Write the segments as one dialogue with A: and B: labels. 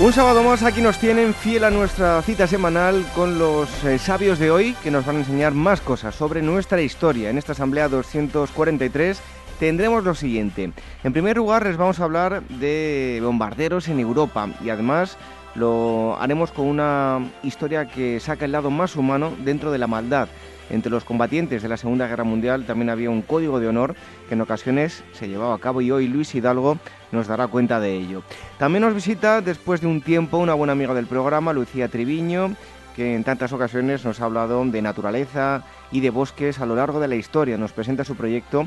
A: Un sábado más aquí nos tienen fiel a nuestra cita semanal con los eh, sabios de hoy que nos van a enseñar más cosas sobre nuestra historia. En esta asamblea 243 tendremos lo siguiente. En primer lugar les vamos a hablar de bombarderos en Europa y además lo haremos con una historia que saca el lado más humano dentro de la maldad. Entre los combatientes de la Segunda Guerra Mundial también había un código de honor que en ocasiones se llevaba a cabo y hoy Luis Hidalgo nos dará cuenta de ello. También nos visita después de un tiempo una buena amiga del programa, Lucía Triviño, que en tantas ocasiones nos ha hablado de naturaleza y de bosques a lo largo de la historia. Nos presenta su proyecto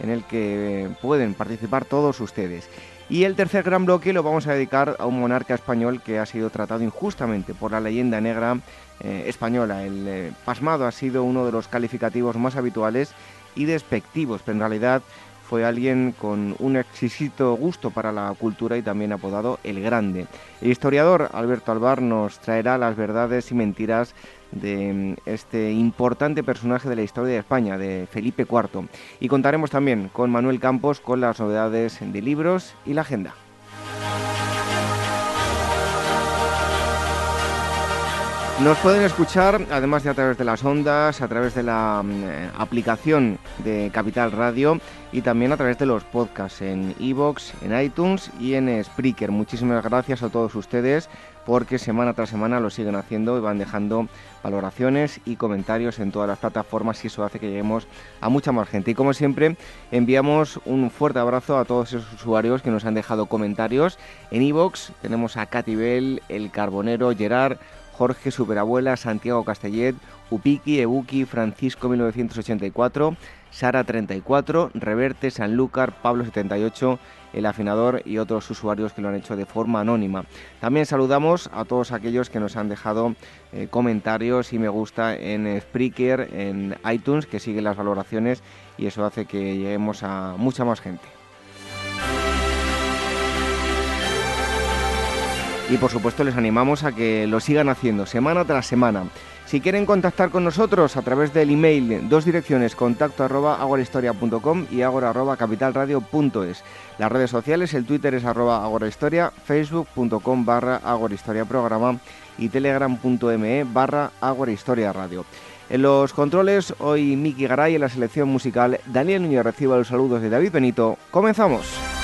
A: en el que pueden participar todos ustedes. Y el tercer gran bloque lo vamos a dedicar a un monarca español que ha sido tratado injustamente por la leyenda negra eh, española. El eh, pasmado ha sido uno de los calificativos más habituales y despectivos, pero en realidad fue alguien con un exquisito gusto para la cultura y también apodado El Grande. El historiador Alberto Alvar nos traerá las verdades y mentiras de mm, este importante personaje de la historia de España, de Felipe IV. Y contaremos también con Manuel Campos con las novedades de libros y la agenda. Nos pueden escuchar, además de a través de las ondas, a través de la mm, eh, aplicación de Capital Radio y también a través de los podcasts en iVoox, en iTunes y en Spreaker. Muchísimas gracias a todos ustedes porque semana tras semana lo siguen haciendo y van dejando valoraciones y comentarios en todas las plataformas y eso hace que lleguemos a mucha más gente. Y como siempre, enviamos un fuerte abrazo a todos esos usuarios que nos han dejado comentarios. En iVoox tenemos a Catibel, El Carbonero, Gerard, Jorge Superabuela, Santiago Castellet, Upiki, Ebuki, Francisco 1984, Sara 34, Reverte, Sanlúcar, Pablo 78, el afinador y otros usuarios que lo han hecho de forma anónima. También saludamos a todos aquellos que nos han dejado eh, comentarios y me gusta en Spreaker, en iTunes, que siguen las valoraciones y eso hace que lleguemos a mucha más gente. Y por supuesto les animamos a que lo sigan haciendo semana tras semana. Si quieren contactar con nosotros a través del email, dos direcciones, contacto arroba agorahistoria.com y agora arroba capitalradio.es. Las redes sociales, el Twitter es arroba agorahistoria, facebook.com barra agorahistoria programa y telegram.me barra agorahistoria radio. En los controles, hoy Miki Garay en la selección musical, Daniel Núñez reciba los saludos de David Benito. ¡Comenzamos!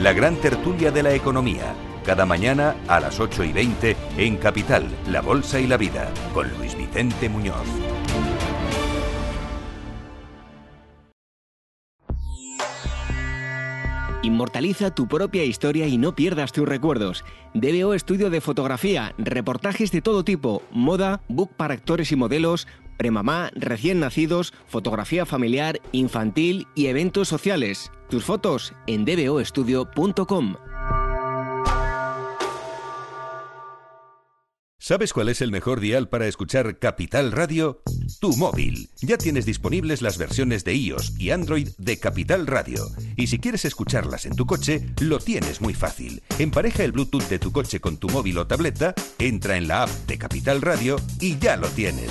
B: La gran tertulia de la economía, cada mañana a las 8 y 20 en Capital, La Bolsa y la Vida, con Luis Vicente Muñoz.
C: Inmortaliza tu propia historia y no pierdas tus recuerdos. DBO Estudio de Fotografía, reportajes de todo tipo, moda, book para actores y modelos, premamá, recién nacidos, fotografía familiar, infantil y eventos sociales. Tus fotos en dboestudio.com.
B: ¿Sabes cuál es el mejor dial para escuchar Capital Radio? Tu móvil. Ya tienes disponibles las versiones de iOS y Android de Capital Radio. Y si quieres escucharlas en tu coche, lo tienes muy fácil. Empareja el Bluetooth de tu coche con tu móvil o tableta, entra en la app de Capital Radio y ya lo tienes.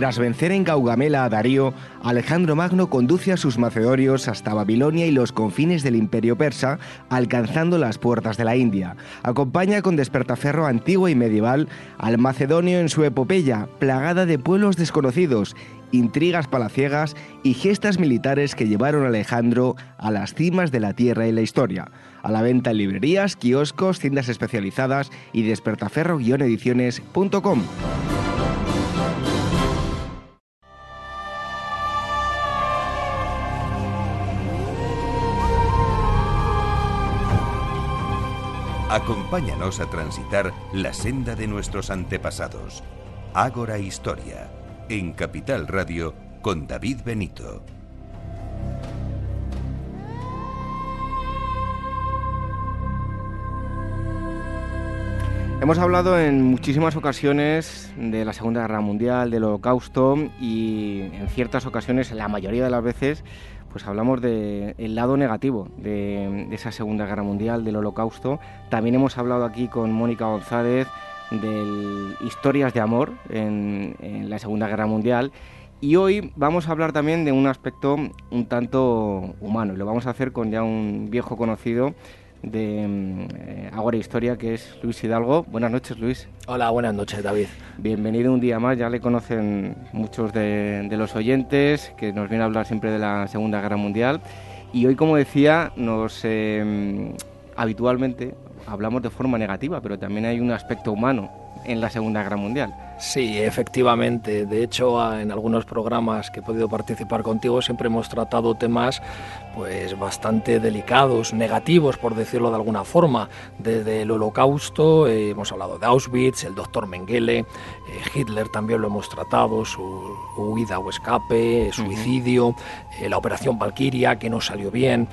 A: Tras vencer en Gaugamela a Darío, Alejandro Magno conduce a sus macedonios hasta Babilonia y los confines del imperio persa, alcanzando las puertas de la India. Acompaña con despertaferro antiguo y medieval al macedonio en su epopeya, plagada de pueblos desconocidos, intrigas palaciegas y gestas militares que llevaron a Alejandro a las cimas de la tierra y la historia. A la venta en librerías, kioscos, tiendas especializadas y despertaferro-ediciones.com.
B: Acompáñanos a transitar la senda de nuestros antepasados. Ágora Historia, en Capital Radio, con David Benito.
A: Hemos hablado en muchísimas ocasiones de la Segunda Guerra Mundial, del Holocausto y en ciertas ocasiones, la mayoría de las veces, pues hablamos del lado negativo de, esa Segunda Guerra Mundial, del Holocausto. También hemos hablado aquí con Mónica González de historias de amor en, en la Segunda Guerra Mundial. Y hoy vamos a hablar también de un aspecto un tanto humano y lo vamos a hacer con ya un viejo conocido de eh, Agora Historia, que es Luis Hidalgo. Buenas noches, Luis.
D: Hola, buenas noches, David.
A: Bienvenido un día más. Ya le conocen muchos de, los oyentes, que nos viene a hablar siempre de la Segunda Guerra Mundial. Y hoy, como decía, nos eh, habitualmente hablamos de forma negativa, pero también hay un aspecto humano en la Segunda Guerra Mundial.
D: Sí, efectivamente. De hecho, en algunos programas que he podido participar contigo siempre hemos tratado temas pues bastante delicados, negativos por decirlo de alguna forma. Desde el Holocausto eh, hemos hablado de Auschwitz, el doctor Mengele, eh, Hitler también lo hemos tratado, su huida o escape, suicidio, eh, la operación Valkyria que no salió bien,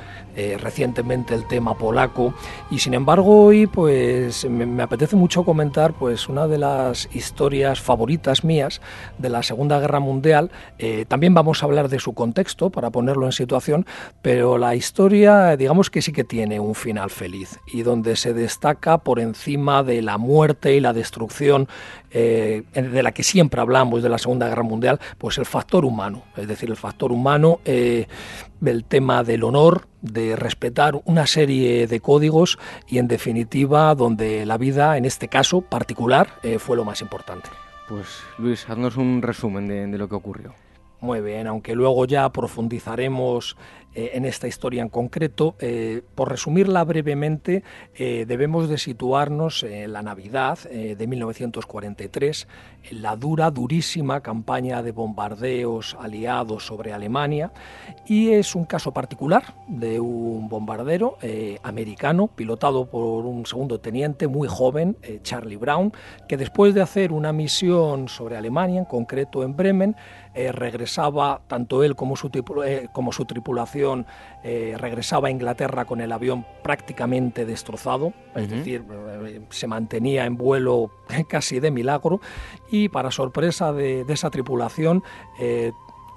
D: recientemente el tema polaco y sin embargo hoy pues me, me apetece mucho comentar pues una de las historias favoritas mías de la Segunda Guerra Mundial. también vamos a hablar de su contexto para ponerlo en situación, pero la historia digamos que sí que tiene un final feliz y donde se destaca por encima de la muerte y la destrucción eh, de la que siempre hablamos de la Segunda Guerra Mundial, pues el factor humano, es decir, el factor humano, eh, el tema del honor, de respetar una serie de códigos y en definitiva donde la vida, en este caso particular, eh, fue lo más importante.
A: Pues Luis, haznos un resumen de, de lo que ocurrió.
D: Muy bien, aunque luego ya profundizaremos eh, en esta historia en concreto. Eh, por resumirla brevemente, eh, debemos de situarnos en la Navidad de 1943, en la dura, durísima campaña de bombardeos aliados sobre Alemania, y es un caso particular de un bombardero americano pilotado por un segundo teniente muy joven, Charlie Brown, que después de hacer una misión sobre Alemania, en concreto en Bremen, regresaba tanto él como su, como su tripulación eh, regresaba a Inglaterra con el avión prácticamente destrozado, es decir, eh, se mantenía en vuelo casi de milagro y para sorpresa de, esa tripulación, eh,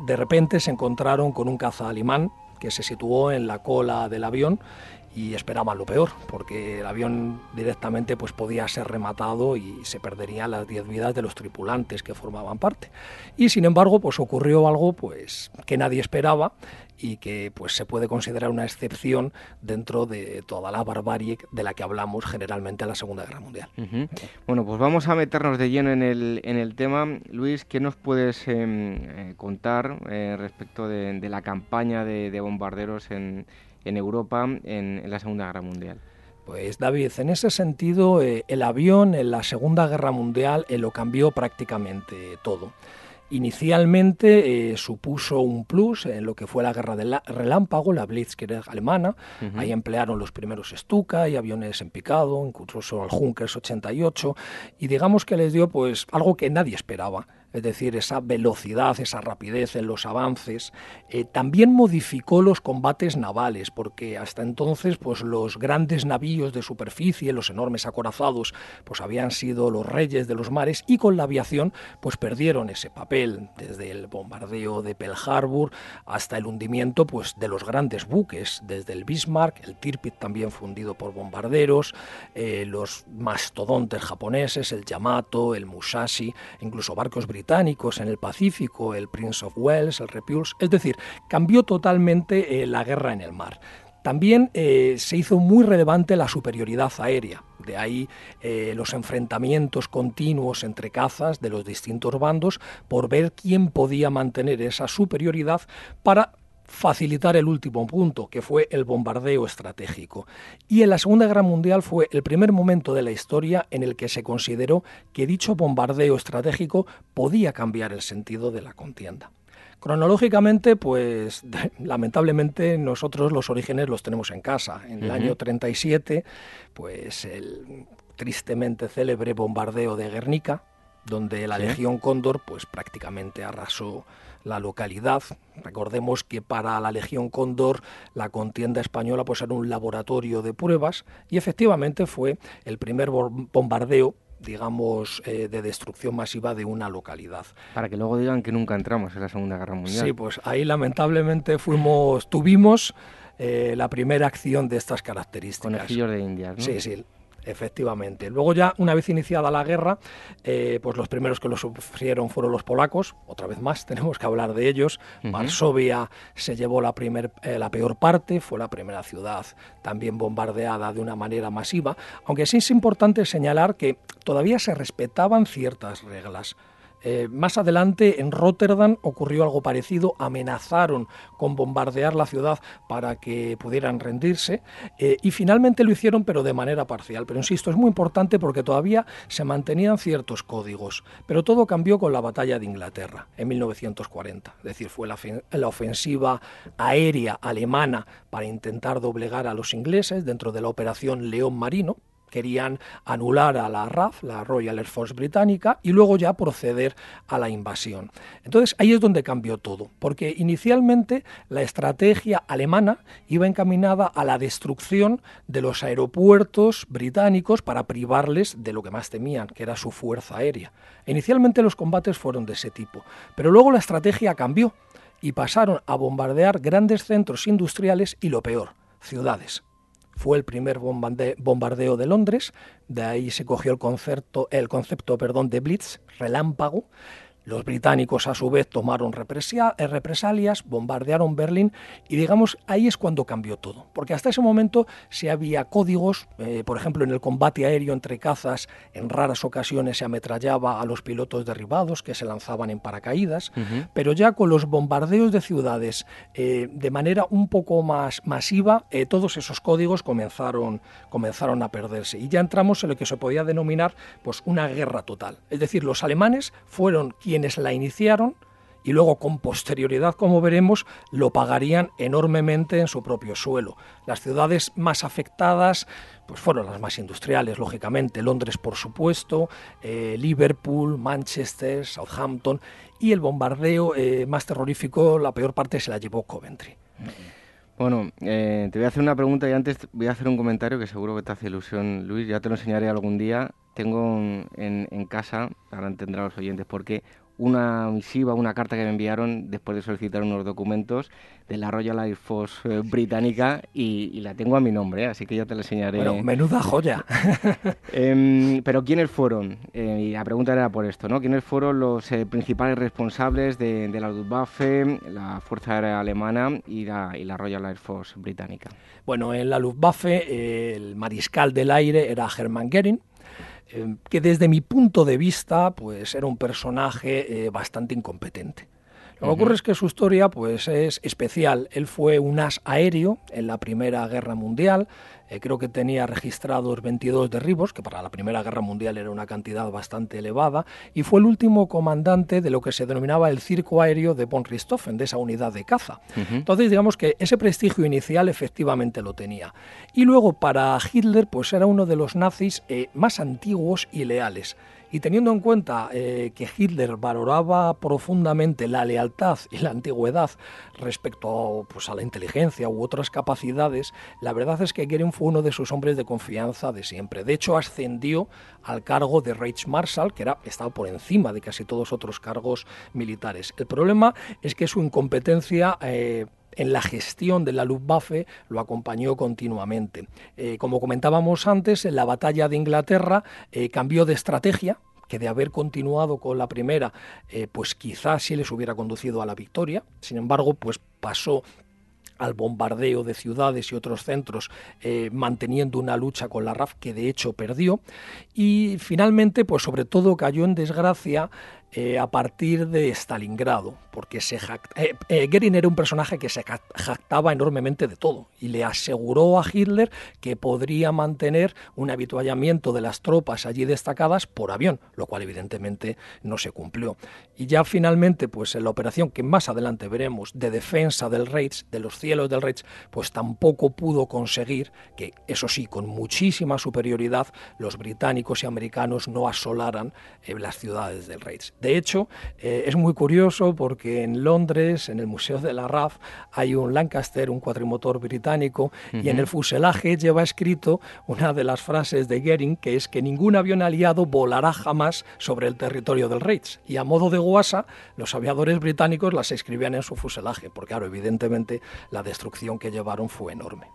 D: de repente se encontraron con un caza alemán que se situó en la cola del avión y esperaban lo peor, porque el avión directamente pues, podía ser rematado y se perderían las 10 vidas de los tripulantes que formaban parte. Y sin embargo, pues ocurrió algo pues, que nadie esperaba y que pues, se puede considerar una excepción dentro de toda la barbarie de la que hablamos generalmente en la Segunda Guerra Mundial.
A: Bueno, pues vamos a meternos de lleno en el, en el tema. Luis, ¿qué nos puedes em, eh, contar eh, respecto de, la campaña de bombarderos en en Europa en, la Segunda Guerra Mundial.
D: Pues David, en ese sentido, eh, el avión en la Segunda Guerra Mundial eh, lo cambió prácticamente todo. Inicialmente eh, supuso un plus en lo que fue la guerra del relámpago, la Blitzkrieg alemana. Ahí emplearon los primeros Stuka y aviones en picado, incluso el Junkers 88, y digamos que les dio pues algo que nadie esperaba es decir, esa velocidad, esa rapidez en los avances, eh, también modificó los combates navales, porque hasta entonces pues, los grandes navíos de superficie, los enormes acorazados, pues habían sido los reyes de los mares y con la aviación pues perdieron ese papel, desde el bombardeo de Pearl Harbor hasta el hundimiento pues, de los grandes buques, desde el Bismarck, el Tirpitz también fundido por bombarderos, eh, los mastodontes japoneses, el Yamato, el Musashi, incluso barcos británicos británicos en el Pacífico, el Prince of Wales, el Repulse, es decir, cambió totalmente eh, la guerra en el mar. También eh, se hizo muy relevante la superioridad aérea, de ahí eh, los enfrentamientos continuos entre cazas de los distintos bandos por ver quién podía mantener esa superioridad para facilitar el último punto, que fue el bombardeo estratégico. Y en la Segunda Guerra Mundial fue el primer momento de la historia en el que se consideró que dicho bombardeo estratégico podía cambiar el sentido de la contienda. Cronológicamente, pues lamentablemente nosotros los orígenes los tenemos en casa. En el año 37, pues el tristemente célebre bombardeo de Guernica, donde la Legión Cóndor pues prácticamente arrasó la localidad. Recordemos que para la Legión Cóndor la contienda española pues era un laboratorio de pruebas y efectivamente fue el primer bombardeo digamos, eh, de destrucción masiva de una localidad.
A: Para que luego digan que nunca entramos en la Segunda Guerra Mundial.
D: Sí, pues ahí lamentablemente fuimos, tuvimos eh, la primera acción de estas características.
A: Conejillos de Indias, ¿no?
D: Sí, sí. Efectivamente. Luego ya, una vez iniciada la guerra, eh, pues los primeros que lo sufrieron fueron los polacos. Otra vez más, tenemos que hablar de ellos. Varsovia se llevó la, primer, eh, la peor parte, fue la primera ciudad también bombardeada de una manera masiva. Aunque sí es importante señalar que todavía se respetaban ciertas reglas. Eh, más adelante en Rotterdam ocurrió algo parecido, amenazaron con bombardear la ciudad para que pudieran rendirse eh, y finalmente lo hicieron pero de manera parcial. Pero insisto, es muy importante porque todavía se mantenían ciertos códigos, pero todo cambió con la batalla de Inglaterra en 1940, es decir, fue la, la ofensiva aérea alemana para intentar doblegar a los ingleses dentro de la operación León Marino, querían anular a la RAF, la Royal Air Force británica, y luego ya proceder a la invasión. Entonces ahí es donde cambió todo, porque inicialmente la estrategia alemana iba encaminada a la destrucción de los aeropuertos británicos para privarles de lo que más temían, que era su fuerza aérea. Inicialmente los combates fueron de ese tipo, pero luego la estrategia cambió y pasaron a bombardear grandes centros industriales y lo peor, ciudades fue el primer bombardeo de Londres, de ahí se cogió el concepto, el concepto perdón, de blitz, relámpago, los británicos a su vez tomaron eh, represalias, bombardearon Berlín y digamos ahí es cuando cambió todo, porque hasta ese momento se había códigos, eh, por ejemplo en el combate aéreo entre cazas en raras ocasiones se ametrallaba a los pilotos derribados que se lanzaban en paracaídas, pero ya con los bombardeos de ciudades eh, de manera un poco más masiva, todos esos códigos comenzaron, comenzaron a perderse. Y ya entramos en lo que se podía denominar pues una guerra total, es decir, los alemanes fueron quienes la iniciaron y luego con posterioridad, como veremos, lo pagarían enormemente en su propio suelo. Las ciudades más afectadas pues fueron las más industriales, lógicamente, Londres por supuesto, eh, Liverpool, Manchester, Southampton y el bombardeo eh, más terrorífico, la peor parte se la llevó Coventry.
A: Bueno, eh, te voy a hacer una pregunta y antes voy a hacer un comentario que seguro que te hace ilusión, Luis, ya te lo enseñaré algún día. Tengo en, en casa, ahora entenderán los oyentes por qué, una misiva, una carta que me enviaron después de solicitar unos documentos de la Royal Air Force eh, británica y, la tengo a mi nombre, así que ya te la enseñaré.
D: Bueno, menuda joya.
A: Em, pero ¿quiénes fueron? Eh, y la pregunta era por esto, ¿no? ¿Quiénes fueron los eh, principales responsables de, la Luftwaffe, la Fuerza Aérea Alemana y la, y la Royal Air Force británica?
D: Bueno, en la Luftwaffe el mariscal del aire era Hermann Goering, eh, que desde mi punto de vista pues era un personaje eh, bastante incompetente. Lo que ocurre es que su historia pues, es especial. Él fue un as aéreo en la Primera Guerra Mundial, eh, creo que tenía registrados 22 derribos, que para la Primera Guerra Mundial era una cantidad bastante elevada, y fue el último comandante de lo que se denominaba el Circo Aéreo de von Richthofen, de esa unidad de caza. Entonces, digamos que ese prestigio inicial efectivamente lo tenía. Y luego, para Hitler, pues era uno de los nazis eh, más antiguos y leales. Y teniendo en cuenta eh, que Hitler valoraba profundamente la lealtad y la antigüedad respecto pues, a la inteligencia u otras capacidades, la verdad es que Goering fue uno de sus hombres de confianza de siempre. De hecho, ascendió al cargo de Reichsmarschall, que era, estaba por encima de casi todos otros cargos militares. El problema es que su incompetencia eh, en la gestión de la Luftwaffe lo acompañó continuamente. Eh, como comentábamos antes, en la batalla de Inglaterra eh, cambió de estrategia, que de haber continuado con la primera, eh, pues quizás sí les hubiera conducido a la victoria. Sin embargo, pues pasó al bombardeo de ciudades y otros centros, manteniendo una lucha con la RAF que de hecho perdió. Y finalmente, pues sobre todo cayó en desgracia a partir de Stalingrado, porque se eh, eh, Goering era un personaje que se jactaba enormemente de todo y le aseguró a Hitler que podría mantener un habituallamiento de las tropas allí destacadas por avión, lo cual evidentemente no se cumplió. Y ya finalmente, pues en la operación que más adelante veremos de defensa del Reich, de los cielos del Reich, pues tampoco pudo conseguir que, eso sí, con muchísima superioridad, los británicos y americanos no asolaran eh, las ciudades del Reich. De hecho, es muy curioso porque que en Londres, en el Museo de la RAF, hay un Lancaster, un cuatrimotor británico, y en el fuselaje lleva escrito una de las frases de Goering, que es que ningún avión aliado volará jamás sobre el territorio del Reich. Y a modo de guasa, los aviadores británicos las escribían en su fuselaje, porque claro, evidentemente la destrucción que llevaron fue enorme.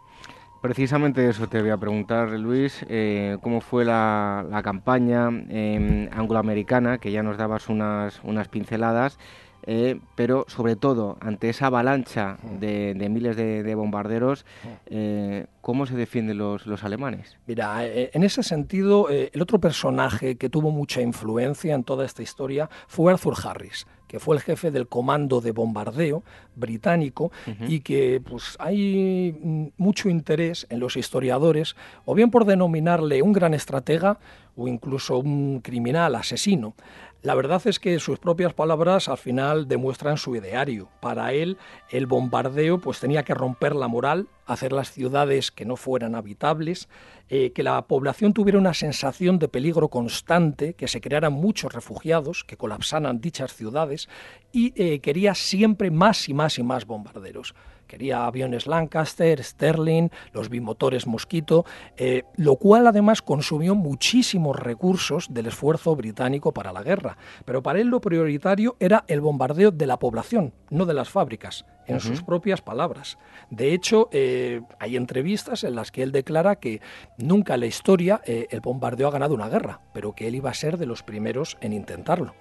A: Precisamente eso te voy a preguntar, Luis, eh, cómo fue la, campaña eh, angloamericana, que ya nos dabas unas, unas pinceladas, eh, pero sobre todo ante esa avalancha de, miles de, bombarderos, eh, ¿cómo se defienden los, alemanes?
D: Mira, eh, en ese sentido, el otro personaje que tuvo mucha influencia en toda esta historia fue Arthur Harris que fue el jefe del comando de bombardeo británico y que pues hay mm, mucho interés en los historiadores o bien por denominarle un gran estratega o incluso un criminal asesino la verdad es que sus propias palabras al final demuestran su ideario. Para él, el bombardeo pues tenía que romper la moral, hacer las ciudades que no fueran habitables, eh, que la población tuviera una sensación de peligro constante, que se crearan muchos refugiados, que colapsaran dichas ciudades y eh, quería siempre más y más y más bombarderos. Quería aviones Lancaster, Sterling, los bimotores Mosquito, eh, lo cual además consumió muchísimos recursos del esfuerzo británico para la guerra. Pero para él lo prioritario era el bombardeo de la población, no de las fábricas, en sus propias palabras. De hecho, eh, hay entrevistas en las que él declara que nunca en la historia eh, el bombardeo ha ganado una guerra, pero que él iba a ser de los primeros en intentarlo.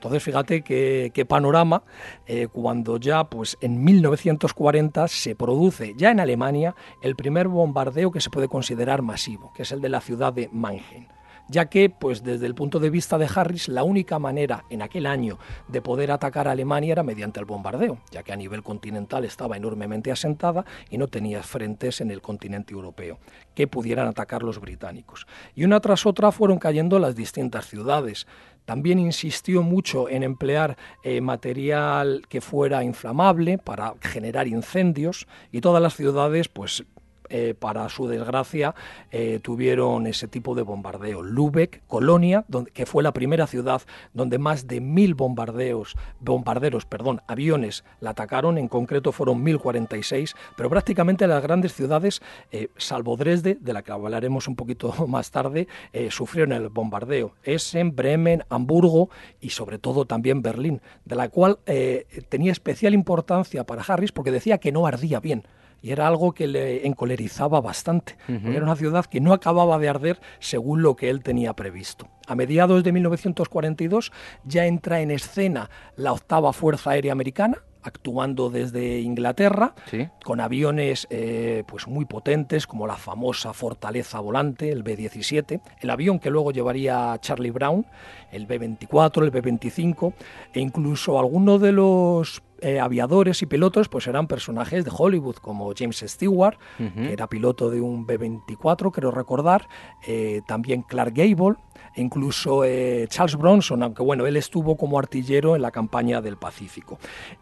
D: Entonces, fíjate qué, panorama eh, cuando ya pues, en 1940 se produce ya en Alemania el primer bombardeo que se puede considerar masivo, que es el de la ciudad de Mannheim ya que, pues desde el punto de vista de Harris, la única manera en aquel año de poder atacar a Alemania era mediante el bombardeo, ya que a nivel continental estaba enormemente asentada y no tenía frentes en el continente europeo que pudieran atacar los británicos. Y una tras otra fueron cayendo las distintas ciudades. También insistió mucho en emplear eh, material que fuera inflamable para generar incendios y todas las ciudades pues eh, para su desgracia, eh, tuvieron ese tipo de bombardeo. Lübeck, Colonia, que fue la primera ciudad donde más de mil bombardeos, bombarderos, perdón, aviones la atacaron, en concreto fueron 1046, pero prácticamente las grandes ciudades, eh, salvo Dresde, de la que hablaremos un poquito más tarde, sufrieron el bombardeo. Essen, Bremen, Hamburgo y sobre todo también Berlín, de la cual tenía especial importancia para Harris porque decía que no ardía bien y era algo que le encolerizaba bastante. Era una ciudad que no acababa de arder según lo que él tenía previsto. A mediados de 1942 ya entra en escena la octava Fuerza Aérea Americana, actuando desde Inglaterra con aviones eh, pues muy potentes como la famosa Fortaleza Volante, el B-17, el avión que luego llevaría Charlie Brown, el B-24, el B-25 e incluso algunos de los eh, aviadores y pilotos pues eran personajes de Hollywood, como James Stewart, que era piloto de un B-24, creo recordar, eh, también Clark Gable, e incluso eh, Charles Bronson, aunque bueno, él estuvo como artillero en la campaña del Pacífico.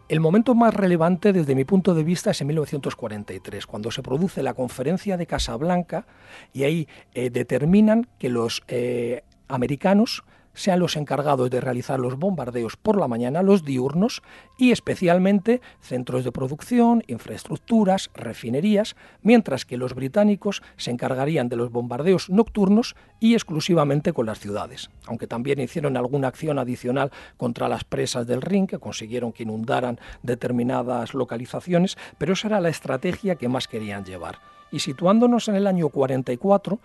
D: El momento más relevante desde mi punto de vista es en 1943, cuando se produce la conferencia de Casablanca y ahí determinan que los americanos sean los encargados de realizar los bombardeos por la mañana, los diurnos, y especialmente centros de producción, infraestructuras, refinerías, mientras que los británicos se encargarían de los bombardeos nocturnos y exclusivamente con las ciudades, aunque también hicieron alguna acción adicional contra las presas del Rin, que consiguieron que inundaran determinadas localizaciones, pero esa era la estrategia que más querían llevar. Y situándonos en el año 44,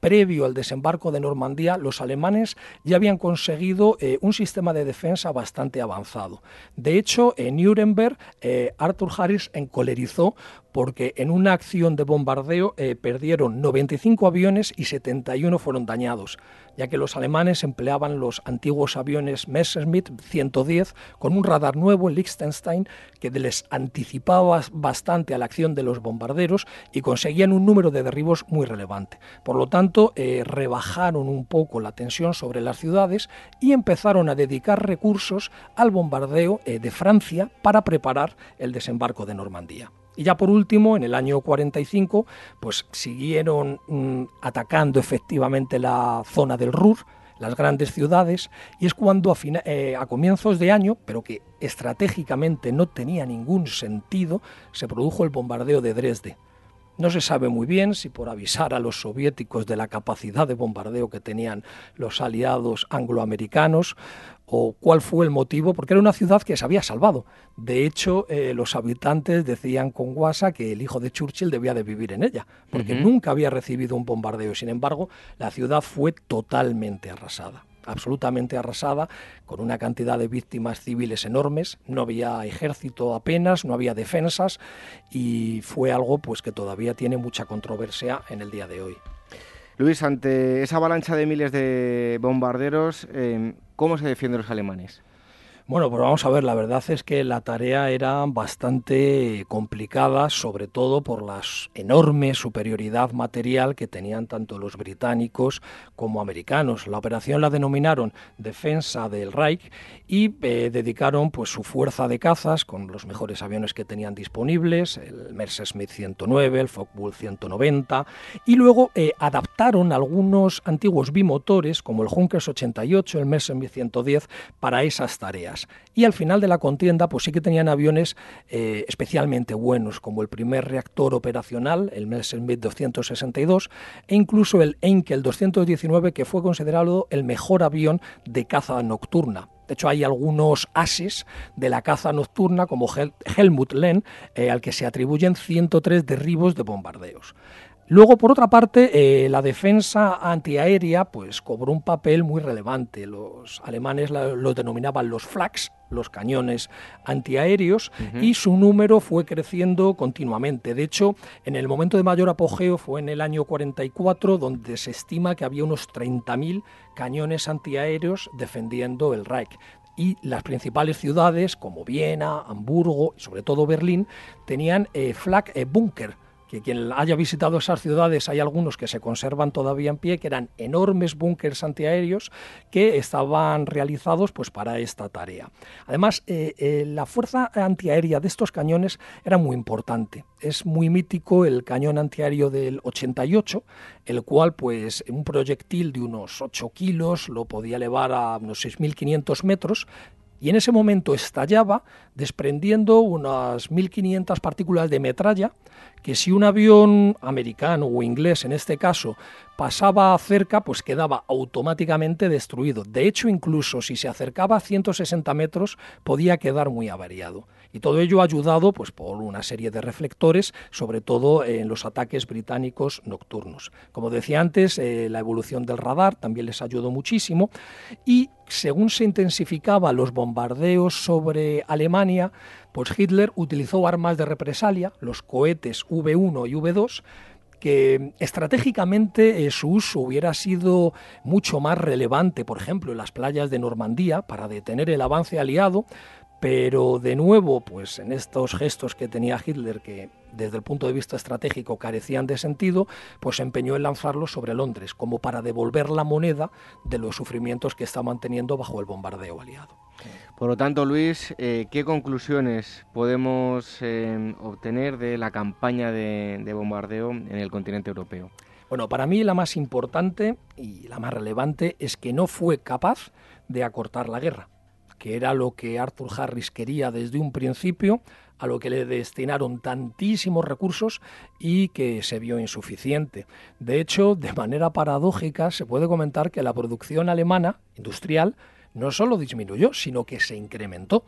D: previo al desembarco de Normandía, los alemanes ya habían conseguido eh, un sistema de defensa bastante avanzado. De hecho, en Nuremberg, eh, Arthur Harris encolerizó porque en una acción de bombardeo eh, perdieron 95 aviones y 71 fueron dañados, ya que los alemanes empleaban los antiguos aviones Messerschmitt 110 con un radar nuevo, el Liechtenstein, que les anticipaba bastante a la acción de los bombarderos y conseguían un número de derribos muy relevante. Por lo tanto, eh, rebajaron un poco la tensión sobre las ciudades y empezaron a dedicar recursos al bombardeo eh, de Francia para preparar el desembarco de Normandía. Y ya por último, en el año 45, pues siguieron mm, atacando efectivamente la zona del Ruhr, las grandes ciudades, y es cuando a, eh, a, comienzos de año, pero que estratégicamente no tenía ningún sentido, se produjo el bombardeo de Dresde. No se sabe muy bien si por avisar a los soviéticos de la capacidad de bombardeo que tenían los aliados angloamericanos o cuál fue el motivo, porque era una ciudad que se había salvado. De hecho, eh, los habitantes decían con guasa que el hijo de Churchill debía de vivir en ella, porque nunca había recibido un bombardeo. Sin embargo, la ciudad fue totalmente arrasada absolutamente arrasada, con una cantidad de víctimas civiles enormes, no había ejército apenas, no había defensas y fue algo pues que todavía tiene mucha controversia en el día de hoy.
A: Luis, ante esa avalancha de miles de bombarderos, eh, ¿cómo se defienden los alemanes?
D: Bueno, pues vamos a ver, la verdad es que la tarea era bastante complicada, sobre todo por la enorme superioridad material que tenían tanto los británicos como americanos. La operación la denominaron Defensa del Reich y eh, dedicaron pues su fuerza de cazas con los mejores aviones que tenían disponibles, el Messerschmitt 109, el Focke-Wulf 190 y luego eh, adaptaron algunos antiguos bimotores como el Junkers 88, el Messerschmitt 110 para esas tareas. Y al final de la contienda, pues sí que tenían aviones eh, especialmente buenos, como el primer reactor operacional, el Messerschmitt 262, e incluso el Enkel 219, que fue considerado el mejor avión de caza nocturna. De hecho, hay algunos ases de la caza nocturna, como Helmut Len, eh, al que se atribuyen 103 derribos de bombardeos. Luego, por otra parte, eh, la defensa antiaérea pues, cobró un papel muy relevante. Los alemanes los denominaban los Flags, los cañones antiaéreos, y su número fue creciendo continuamente. De hecho, en el momento de mayor apogeo fue en el año 44, donde se estima que había unos 30.000 cañones antiaéreos defendiendo el Reich y las principales ciudades como Viena, Hamburgo y sobre todo Berlín tenían eh, Flak eh, Bunker, que quien haya visitado esas ciudades hay algunos que se conservan todavía en pie, que eran enormes búnkers antiaéreos que estaban realizados pues para esta tarea. Además, eh, eh, la fuerza antiaérea de estos cañones era muy importante. Es muy mítico el cañón antiaéreo del 88, el cual pues un proyectil de unos 8 kilos lo podía elevar a unos 6.500 metros y en ese momento estallaba desprendiendo unas 1.500 partículas de metralla que si un avión americano o inglés en este caso pasaba cerca, pues quedaba automáticamente destruido. De hecho, incluso si se acercaba a 160 metros, podía quedar muy avariado. Y todo ello ayudado pues, por una serie de reflectores, sobre todo en los ataques británicos nocturnos. Como decía antes, eh, la evolución del radar también les ayudó muchísimo y según se intensificaban los bombardeos sobre Alemania, pues Hitler utilizó armas de represalia, los cohetes V1 y V2, que estratégicamente eh, su uso hubiera sido mucho más relevante, por ejemplo, en las playas de Normandía, para detener el avance aliado, Pero de nuevo, pues en estos gestos que tenía Hitler, que desde el punto de vista estratégico carecían de sentido, pues se empeñó en lanzarlos sobre Londres, como para devolver la moneda de los sufrimientos que estaban teniendo bajo el bombardeo aliado.
A: Por lo tanto, Luis, eh, ¿qué conclusiones podemos eh, obtener de la campaña de, de bombardeo en el continente europeo?
D: Bueno, para mí la más importante y la más relevante es que no fue capaz de acortar la guerra, que era lo que Arthur Harris quería desde un principio, a lo que le destinaron tantísimos recursos y que se vio insuficiente. De hecho, de manera paradójica, se puede comentar que la producción alemana industrial no solo disminuyó, sino que se incrementó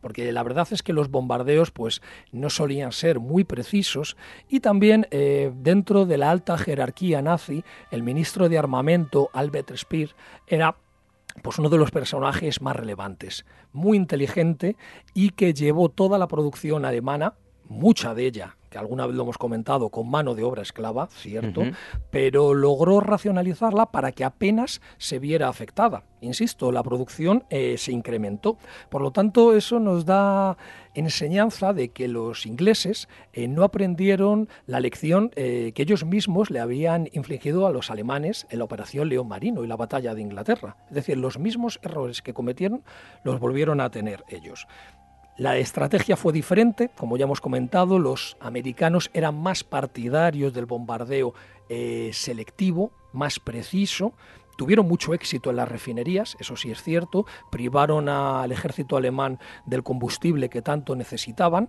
D: porque la verdad es que los bombardeos pues no solían ser muy precisos y también eh, dentro de la alta jerarquía nazi el ministro de armamento Albert Speer era pues uno de los personajes más relevantes, muy inteligente y que llevó toda la producción alemana, mucha de ella que alguna vez lo hemos comentado, con mano de obra esclava, cierto, pero logró racionalizarla para que apenas se viera afectada. Insisto, la producción eh, se incrementó. Por lo tanto, eso nos da enseñanza de que los ingleses eh, no aprendieron la lección eh, que ellos mismos le habían infligido a los alemanes en la Operación León Marino y la batalla de Inglaterra. Es decir, los mismos errores que cometieron los volvieron a tener ellos. La estrategia fue diferente, como ya hemos comentado, los americanos eran más partidarios del bombardeo eh, selectivo, más preciso, tuvieron mucho éxito en las refinerías, eso sí es cierto, privaron al ejército alemán del combustible que tanto necesitaban,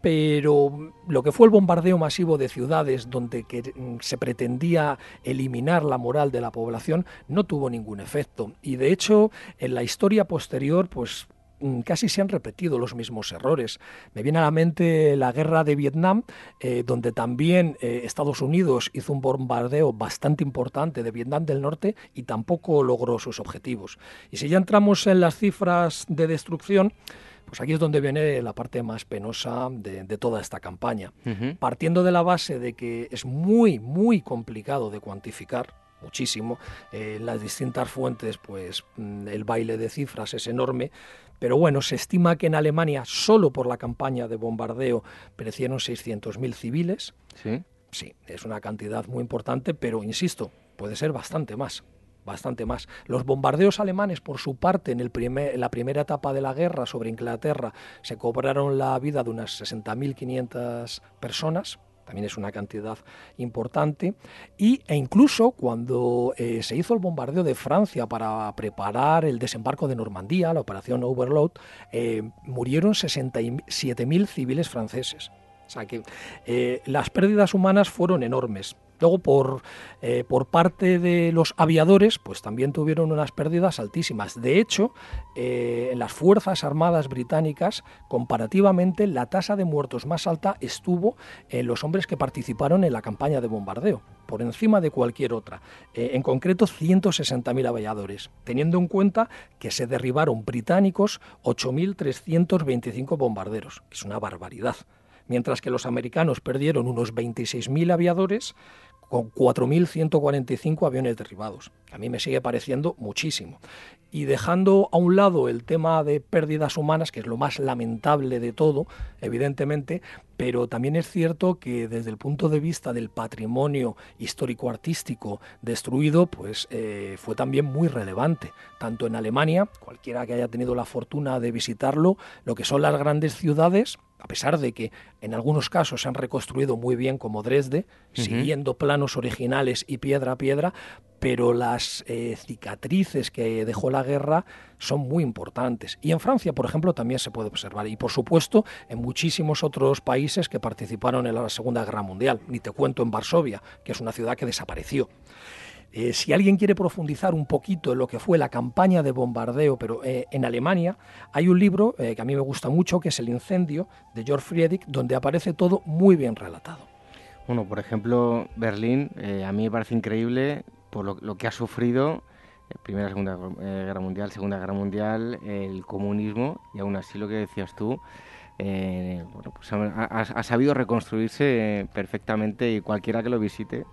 D: pero lo que fue el bombardeo masivo de ciudades donde mm, se pretendía eliminar la moral de la población no tuvo ningún efecto. Y de hecho en la historia posterior pues casi se han repetido los mismos errores. Me viene a la mente la guerra de Vietnam, eh, donde también eh, Estados Unidos hizo un bombardeo bastante importante de Vietnam del Norte y tampoco logró sus objetivos. Y si ya entramos en las cifras de destrucción, pues aquí es donde viene la parte más penosa de, toda esta campaña. Partiendo de la base de que es muy, muy complicado de cuantificar, muchísimo. Eh, las distintas fuentes, pues mm, el baile de cifras es enorme, pero bueno, se estima que en Alemania, solo por la campaña de bombardeo, perecieron 600.000 civiles.
A: Sí.
D: Sí, es una cantidad muy importante, pero insisto, puede ser bastante más bastante más. Los bombardeos alemanes, por su parte, en, el primer, en la primera etapa de la guerra sobre Inglaterra, se cobraron la vida de unas 60.500 personas, también es una cantidad importante, y, e incluso cuando eh, se hizo el bombardeo de Francia para preparar el desembarco de Normandía, la operación Overload, eh, murieron 67.000 civiles franceses. O sea que eh, las pérdidas humanas fueron enormes. Luego, por, eh, por parte de los aviadores, pues también tuvieron unas pérdidas altísimas. De hecho, eh, en las Fuerzas Armadas británicas, comparativamente, la tasa de muertos más alta estuvo en los hombres que participaron en la campaña de bombardeo, por encima de cualquier otra. Eh, en concreto, 160.000 aviadores, teniendo en cuenta que se derribaron británicos 8.325 bombarderos, es una barbaridad mientras que los americanos perdieron unos 26.000 aviadores con 4.145 aviones derribados. A mí me sigue pareciendo muchísimo. Y dejando a un lado el tema de pérdidas humanas, que es lo más lamentable de todo, evidentemente, pero también es cierto que desde el punto de vista del patrimonio histórico-artístico destruido, pues eh, fue también muy relevante, tanto en Alemania, cualquiera que haya tenido la fortuna de visitarlo, lo que son las grandes ciudades, a pesar de que en algunos casos se han reconstruido muy bien como Dresde, siguiendo planos originales y piedra a piedra, pero eh, cicatrices que dejó la guerra son muy importantes. Y en Francia, por ejemplo, también se puede observar. Y por supuesto, en muchísimos otros países que participaron en la Segunda Guerra Mundial. Ni te cuento en Varsovia, que es una ciudad que desapareció. Eh, si alguien quiere profundizar un poquito en lo que fue la campaña de bombardeo, pero eh, en Alemania, hay un libro que a mí me gusta mucho, que es El incendio, de George Friedrich, donde aparece todo muy bien relatado.
A: Bueno, por ejemplo, Berlín, a mí me parece increíble por lo, que ha sufrido Primera, Segunda Guerra Mundial, Segunda Guerra Mundial, el comunismo, y aún así lo que decías tú, bueno, pues ha, sabido reconstruirse perfectamente y cualquiera que lo visite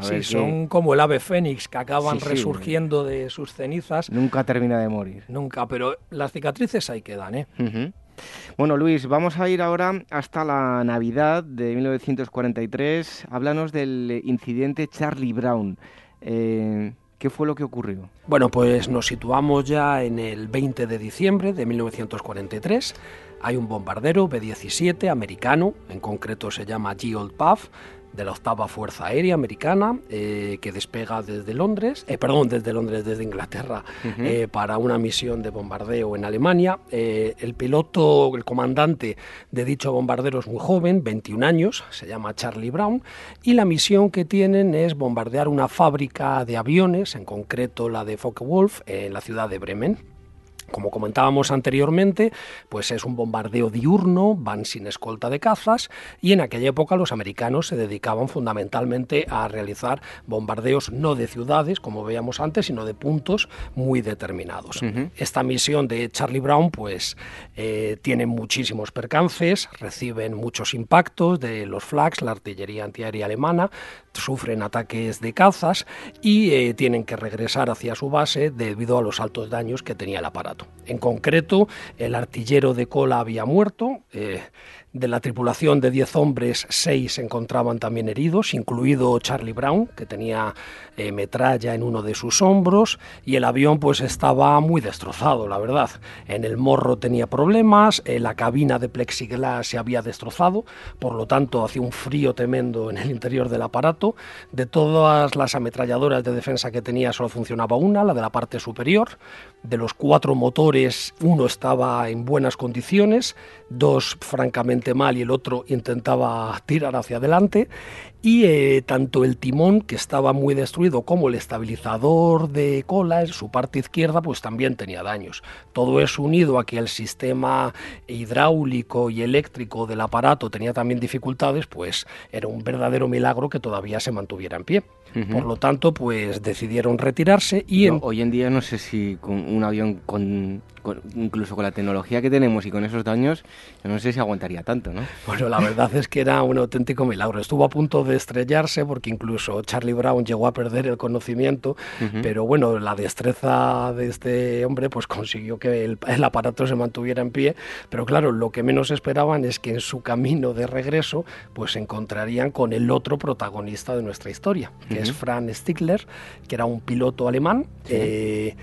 D: sí, son como el ave fénix que acaban resurgiendo de sus cenizas.
A: Nunca termina de morir.
D: Nunca, pero las cicatrices ahí quedan, ¿eh?
A: Bueno, Luis, vamos a ir ahora hasta la Navidad de 1943. Háblanos del incidente Charlie Brown. Eh, ¿Qué fue lo que ocurrió?
D: Bueno, pues nos situamos ya en el 20 de diciembre de 1943. Hay un bombardero B-17 americano, en concreto se llama G. Old Puff, de la octava Fuerza Aérea Americana eh, que despega desde Londres, eh, perdón, desde Londres, desde Inglaterra, eh, para una misión de bombardeo en Alemania. el piloto, el comandante de dicho bombardero es muy joven, 21 años, se llama Charlie Brown, y la misión que tienen es bombardear una fábrica de aviones, en concreto la de Focke-Wulf, en la ciudad de Bremen. Como comentábamos anteriormente, pues es un bombardeo diurno, van sin escolta de cazas y en aquella época los americanos se dedicaban fundamentalmente a realizar bombardeos no de ciudades, como veíamos antes, sino de puntos muy determinados. Esta misión de Charlie Brown pues eh, tiene muchísimos percances, reciben muchos impactos de los flags, la artillería antiaérea alemana, sufren ataques de cazas y eh, tienen que regresar hacia su base debido a los altos daños que tenía el aparato. En concreto, el artillero de cola había muerto. Eh, de la tripulación de 10 hombres, 6 se encontraban también heridos, incluido Charlie Brown, que tenía eh, metralla en uno de sus hombros, y el avión pues estaba muy destrozado, la verdad. En el morro tenía problemas, la cabina de plexiglas se había destrozado, por lo tanto hacía un frío tremendo en el interior del aparato. De todas las ametralladoras de defensa que tenía solo funcionaba una, la de la parte superior. De los cuatro motores, uno estaba en buenas condiciones, dos francamente mal y el otro intentaba tirar hacia adelante y eh, tanto el timón que estaba muy destruido como el estabilizador de cola en su parte izquierda pues también tenía daños. Todo eso unido a que el sistema hidráulico y eléctrico del aparato tenía también dificultades pues era un verdadero milagro que todavía se mantuviera en pie. Por lo tanto, pues decidieron retirarse y
A: hoy en día no sé si con un avión con, incluso con la tecnología que tenemos y con esos daños, no sé si aguantaría tanto, ¿no?
D: Bueno, la verdad es que era un auténtico milagro. Estuvo a punto de estrellarse porque incluso Charlie Brown llegó a perder el conocimiento, pero bueno, la destreza de este hombre pues consiguió que el, el aparato se mantuviera en pie, pero claro, lo que menos esperaban es que en su camino de regreso pues se encontrarían con el otro protagonista de nuestra historia, que es Franz Stickler, que era un piloto alemán. Eh,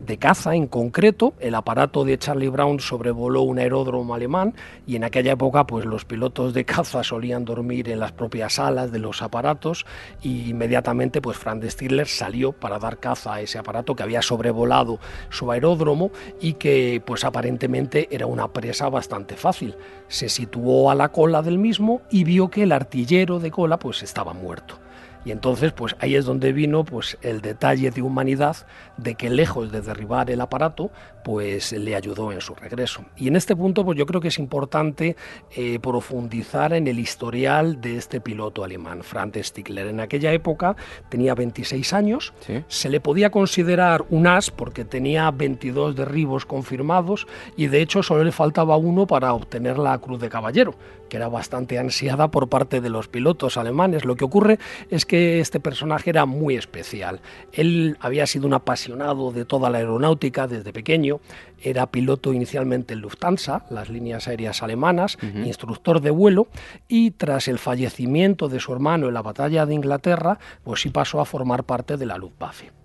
D: de caza en concreto. El aparato de Charlie Brown sobrevoló un aeródromo alemán y en aquella época pues los pilotos de caza solían dormir en las propias alas de los aparatos y inmediatamente pues Franz Stickler salió para dar caza a ese aparato que había sobrevolado su aeródromo y que pues aparentemente era una presa bastante fácil. Se situó a la cola del mismo y vio que el artillero de cola pues estaba muerto. Y entonces, pues ahí es donde vino pues el detalle de humanidad de que lejos de derribar el aparato, pues le ayudó en su regreso. Y en este punto, pues yo creo que es importante eh, profundizar en el historial de este piloto alemán, Franz Stickler. En aquella época tenía 26 años, se le podía considerar un as porque tenía 22 derribos confirmados y de hecho solo le faltaba uno para obtener la Cruz de Caballero que era bastante ansiada por parte de los pilotos alemanes. Lo que ocurre es que este personaje era muy especial. Él había sido un apasionado de toda la aeronáutica desde pequeño, era piloto inicialmente en Lufthansa, las líneas aéreas alemanas, instructor de vuelo, y tras el fallecimiento de su hermano en la batalla de Inglaterra, pues sí pasó a formar parte de la Luftwaffe.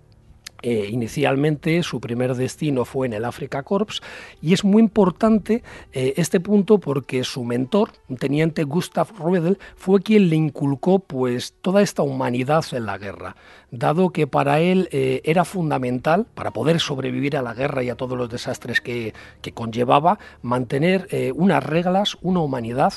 D: Eh, inicialmente su primer destino fue en el Africa Corps y es muy importante eh, este punto porque su mentor, teniente Gustav Ruedel, fue quien le inculcó pues toda esta humanidad en la guerra, dado que para él eh, era fundamental para poder sobrevivir a la guerra y a todos los desastres que, que conllevaba mantener unas reglas, una humanidad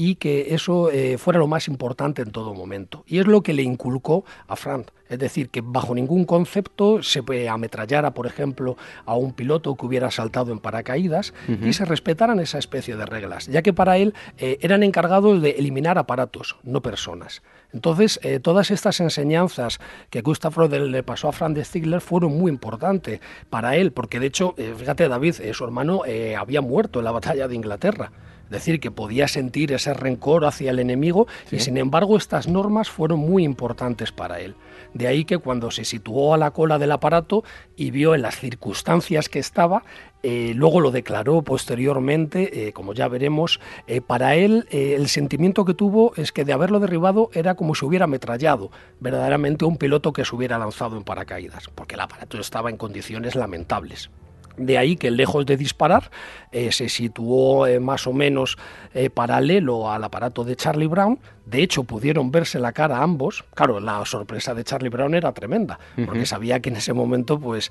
D: y que eso eh, fuera lo más importante en todo momento. Y es lo que le inculcó a Franz. Es decir, que bajo ningún concepto se ametrallara, por ejemplo, a un piloto que hubiera saltado en paracaídas y se respetaran esa especie de reglas, ya que para él eh, eran encargados de eliminar aparatos, no personas. Entonces, eh, todas estas enseñanzas que Gustav Rodel le pasó a Franz Stigler fueron muy importantes para él, porque de hecho, fíjate David, su hermano había muerto en la batalla de Inglaterra. Decir, que podía sentir ese rencor hacia el enemigo y sin embargo estas normas fueron muy importantes para él. De ahí que cuando se situó a la cola del aparato y vio en las circunstancias que estaba, eh, luego lo declaró posteriormente, eh, como ya veremos, eh, para él el sentimiento que tuvo es que de haberlo derribado era como si hubiera ametrallado verdaderamente un piloto que se hubiera lanzado en paracaídas, porque el aparato estaba en condiciones lamentables. De ahí que lejos de disparar eh, se situó eh, más o menos eh, paralelo al aparato de Charlie Brown. De hecho, pudieron verse la cara ambos. Claro, la sorpresa de Charlie Brown era tremenda, porque sabía que en ese momento pues,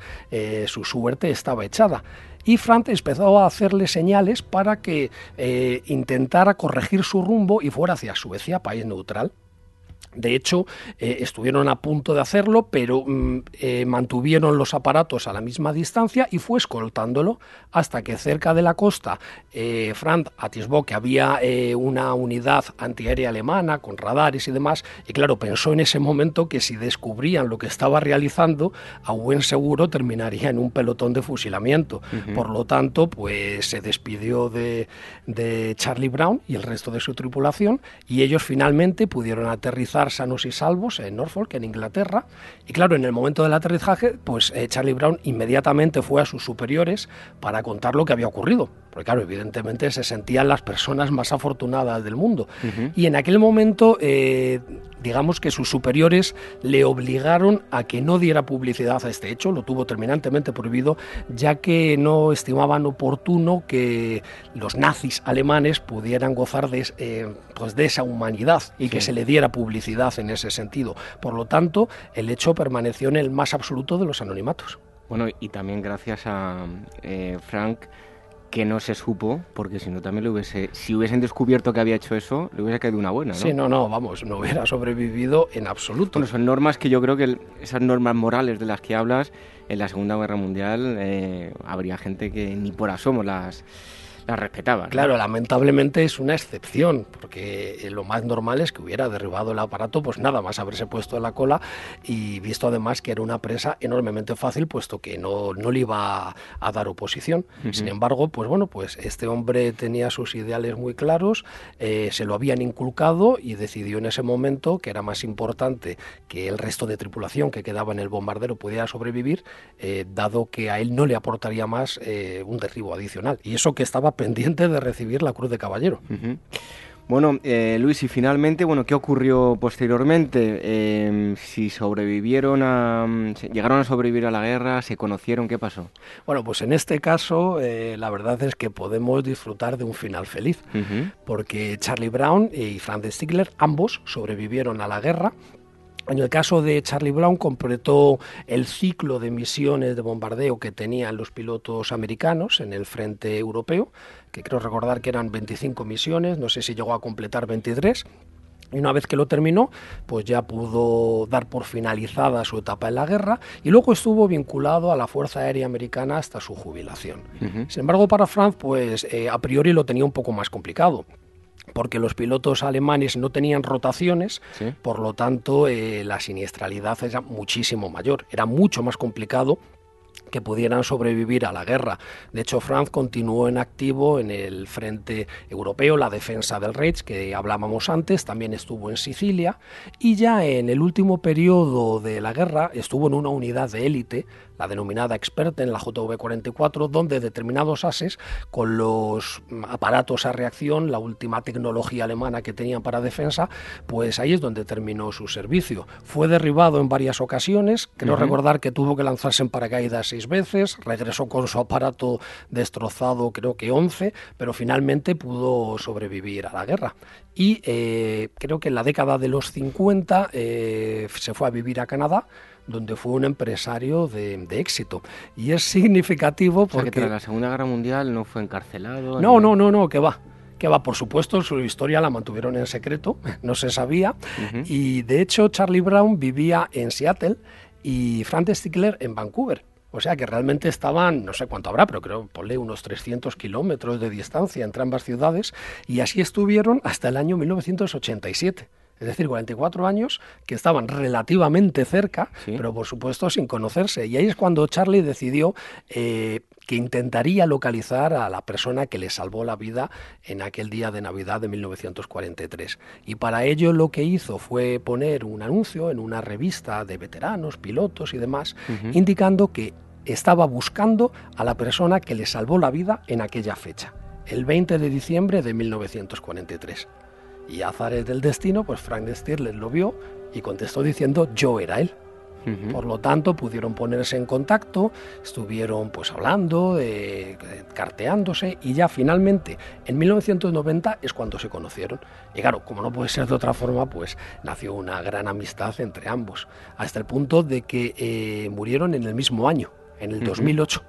D: su suerte estaba echada. Y Frank empezó a hacerle señales para que intentara corregir su rumbo y fuera hacia Suecia, país neutral. De hecho, eh, estuvieron a punto de hacerlo, pero mm, eh, mantuvieron los aparatos a la misma distancia y fue escoltándolo hasta que cerca de la costa eh, Frank atisbó que había una unidad antiaérea alemana con radares y demás, y claro, pensó en ese momento que si descubrían lo que estaba realizando, a buen seguro terminaría en un pelotón de fusilamiento. Por lo tanto, pues se despidió de, de Charlie Brown y el resto de su tripulación y ellos finalmente pudieron aterrizar sanos y salvos en Norfolk, en Inglaterra. Y claro, en el momento del aterrizaje, pues eh, Charlie Brown inmediatamente fue a sus superiores para contar lo que había ocurrido. Porque claro, evidentemente se sentían las personas más afortunadas del mundo. Y en aquel momento, eh, digamos que sus superiores le obligaron a que no diera publicidad a este hecho, lo tuvo terminantemente prohibido, ya que no estimaban oportuno que los nazis alemanes pudieran gozar de, eh, pues de esa humanidad y que se le diera publicidad en ese sentido. Por lo tanto, el hecho permaneció en el más absoluto de los anonimatos.
A: Bueno, y también gracias a eh, Frank que no se supo, porque si no también lo hubiese, si hubiesen descubierto que había hecho eso, le hubiese caído una buena, ¿no?
D: Sí, no, no, vamos, no hubiera sobrevivido en absoluto.
A: Bueno, son normas que yo creo que esas normas morales de las que hablas, en la Segunda Guerra Mundial eh, habría gente que ni por asomo las la respetaba.
D: Claro, lamentablemente es una excepción, porque eh, lo más normal es que hubiera derribado el aparato, pues nada más haberse puesto en la cola y visto además que era una presa enormemente fácil, puesto que no, no le iba a, dar oposición. Sin embargo, pues bueno, pues este hombre tenía sus ideales muy claros, eh, se lo habían inculcado y decidió en ese momento que era más importante que el resto de tripulación que quedaba en el bombardero pudiera sobrevivir, eh, dado que a él no le aportaría más un derribo adicional. Y eso que estaba pendiente de recibir la Cruz de Caballero.
A: Bueno, eh, Luis, y finalmente, bueno, ¿qué ocurrió posteriormente? Em, si sobrevivieron a, llegaron a sobrevivir a la guerra, se conocieron, ¿qué pasó?
D: Bueno, pues en este caso, eh, la verdad es que podemos disfrutar de un final feliz, porque Charlie Brown y Franz Stigler ambos sobrevivieron a la guerra en el caso de Charlie Brown completó el ciclo de misiones de bombardeo que tenían los pilotos americanos en el frente europeo, que creo recordar que eran 25 misiones, no sé si llegó a completar 23. Y una vez que lo terminó, pues ya pudo dar por finalizada su etapa en la guerra y luego estuvo vinculado a la Fuerza Aérea Americana hasta su jubilación. Sin embargo, para Franz, pues eh, a priori lo tenía un poco más complicado porque los pilotos alemanes no tenían rotaciones, por lo tanto eh, la siniestralidad era muchísimo mayor, era mucho más complicado que pudieran sobrevivir a la guerra. De hecho, Franz continuó en activo en el frente europeo, la defensa del Reich, que hablábamos antes, también estuvo en Sicilia, y ya en el último periodo de la guerra estuvo en una unidad de élite la denominada experta en la JV-44, donde determinados ases, con los aparatos a reacción, la última tecnología alemana que tenían para defensa, pues ahí es donde terminó su servicio. Fue derribado en varias ocasiones, creo recordar que tuvo que lanzarse en paracaídas seis veces, regresó con su aparato destrozado creo que 11, pero finalmente pudo sobrevivir a la guerra. Y eh, creo que en la década de los 50 eh, se fue a vivir a Canadá, donde fue un empresario de, éxito. Y es significativo porque...
A: tras la Segunda Guerra Mundial no fue encarcelado.
D: No, no, no, no, que va que va, por supuesto, su historia la mantuvieron en secreto, no se sabía, y de hecho Charlie Brown vivía en Seattle y Frank Stickler en Vancouver. O sea que realmente estaban, no sé cuánto habrá, pero creo, ponle unos 300 kilómetros de distancia entre ambas ciudades, y así estuvieron hasta el año 1987 es decir, 44 años que estaban relativamente cerca, pero por supuesto sin conocerse. Y ahí es cuando Charlie decidió eh, que intentaría localizar a la persona que le salvó la vida en aquel día de Navidad de 1943. Y para ello lo que hizo fue poner un anuncio en una revista de veteranos, pilotos y demás, indicando que estaba buscando a la persona que le salvó la vida en aquella fecha, el 20 de diciembre de 1943. Y azares del destino, pues Frank Stirler lo vio y contestó diciendo yo era él. Por lo tanto, pudieron ponerse en contacto, estuvieron pues hablando, eh, carteándose y ya finalmente en 1990 es cuando se conocieron. Y claro, como no puede ser de otra forma, pues nació una gran amistad entre ambos, hasta el punto de que eh, murieron en el mismo año, en el 2008,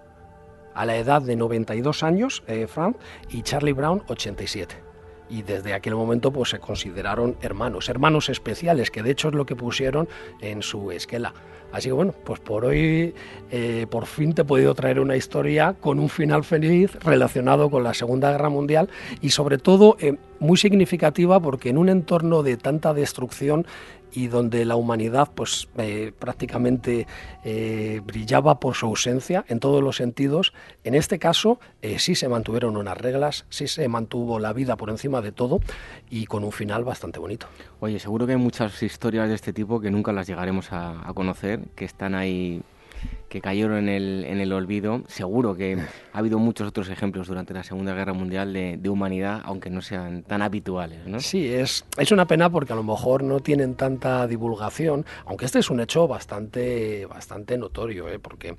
D: a la edad de 92 años, eh, Frank, y Charlie Brown 87 y desde aquel momento pues se consideraron hermanos, hermanos especiales, que de hecho es lo que pusieron en su esquela. Así que bueno, pues por hoy eh, por fin te he podido traer una historia con un final feliz relacionado con la Segunda Guerra Mundial y sobre todo eh, muy significativa porque en un entorno de tanta destrucción y donde la humanidad pues eh, prácticamente eh, brillaba por su ausencia en todos los sentidos. En este caso eh, sí se mantuvieron unas reglas, sí se mantuvo la vida por encima de todo y con un final bastante bonito.
A: Oye, seguro que hay muchas historias de este tipo que nunca las llegaremos a conocer, que están ahí que cayeron en el, en el olvido. Seguro que ha habido muchos otros ejemplos durante la Segunda Guerra Mundial de, humanidad, aunque no sean tan habituales. ¿no?
D: Sí, es, es una pena porque a lo mejor no tienen tanta divulgación, aunque este es un hecho bastante, bastante notorio, ¿eh? porque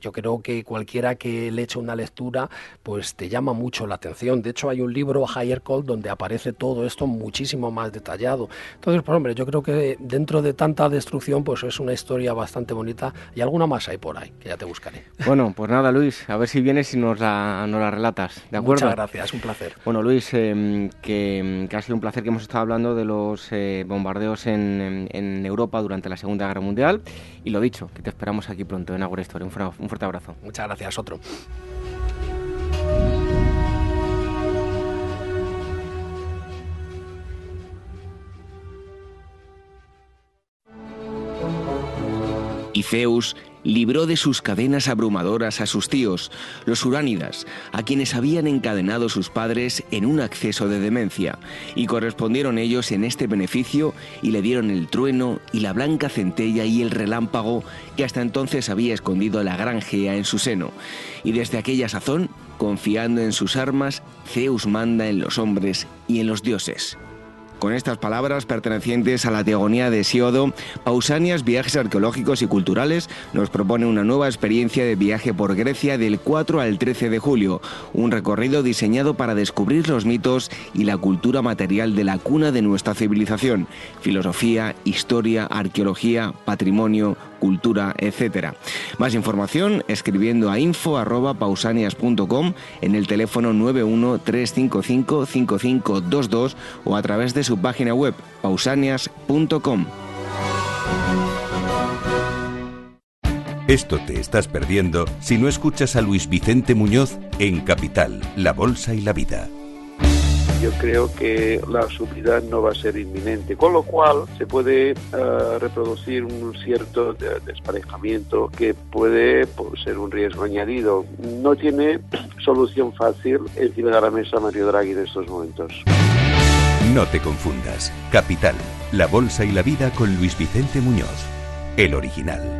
D: yo creo que cualquiera que le eche una lectura, pues te llama mucho la atención. De hecho, hay un libro, Higher Call, donde aparece todo esto muchísimo más detallado. Entonces, pues hombre, yo creo que dentro de tanta destrucción, pues es una historia bastante bonita y alguna más hay por ahí, que ya te buscaré.
A: Bueno, pues nada, Luis, a ver si vienes y nos la, nos la relatas, ¿de acuerdo?
D: Muchas gracias, un placer.
A: Bueno, Luis, em, que, ha sido un placer que hemos estado hablando de los eh, bombardeos en, en, Europa durante la Segunda Guerra Mundial y lo dicho, que te esperamos aquí pronto en Agora Story. Un, un fuerte abrazo.
D: Muchas gracias, otro.
C: Y Zeus libró de sus cadenas abrumadoras a sus tíos, los uránidas, a quienes habían encadenado sus padres en un acceso de demencia, y correspondieron ellos en este beneficio y le dieron el trueno y la blanca centella y el relámpago que hasta entonces había escondido la gran Gea en su seno. Y desde aquella sazón, confiando en sus armas, Zeus manda en los hombres y en los dioses. Con estas palabras pertenecientes a la teogonía de Siodo, Pausanias Viajes Arqueológicos y Culturales nos propone una nueva experiencia de viaje por Grecia del 4 al 13 de julio, un recorrido diseñado para descubrir los mitos y la cultura material de la cuna de nuestra civilización, filosofía, historia, arqueología, patrimonio, cultura, etc. Más información escribiendo a info.pausanias.com en el teléfono 913555522 o a través de su página web pausanias.com.
B: Esto te estás perdiendo si no escuchas a Luis Vicente Muñoz en Capital, La Bolsa y la Vida
E: yo creo que la subida no va a ser inminente, con lo cual se puede eh, reproducir un cierto desparejamiento que puede pues, ser un riesgo añadido. No tiene solución fácil encima de la mesa Mario Draghi en estos momentos.
B: No te confundas. Capital, la bolsa y la vida con Luis Vicente Muñoz, el original.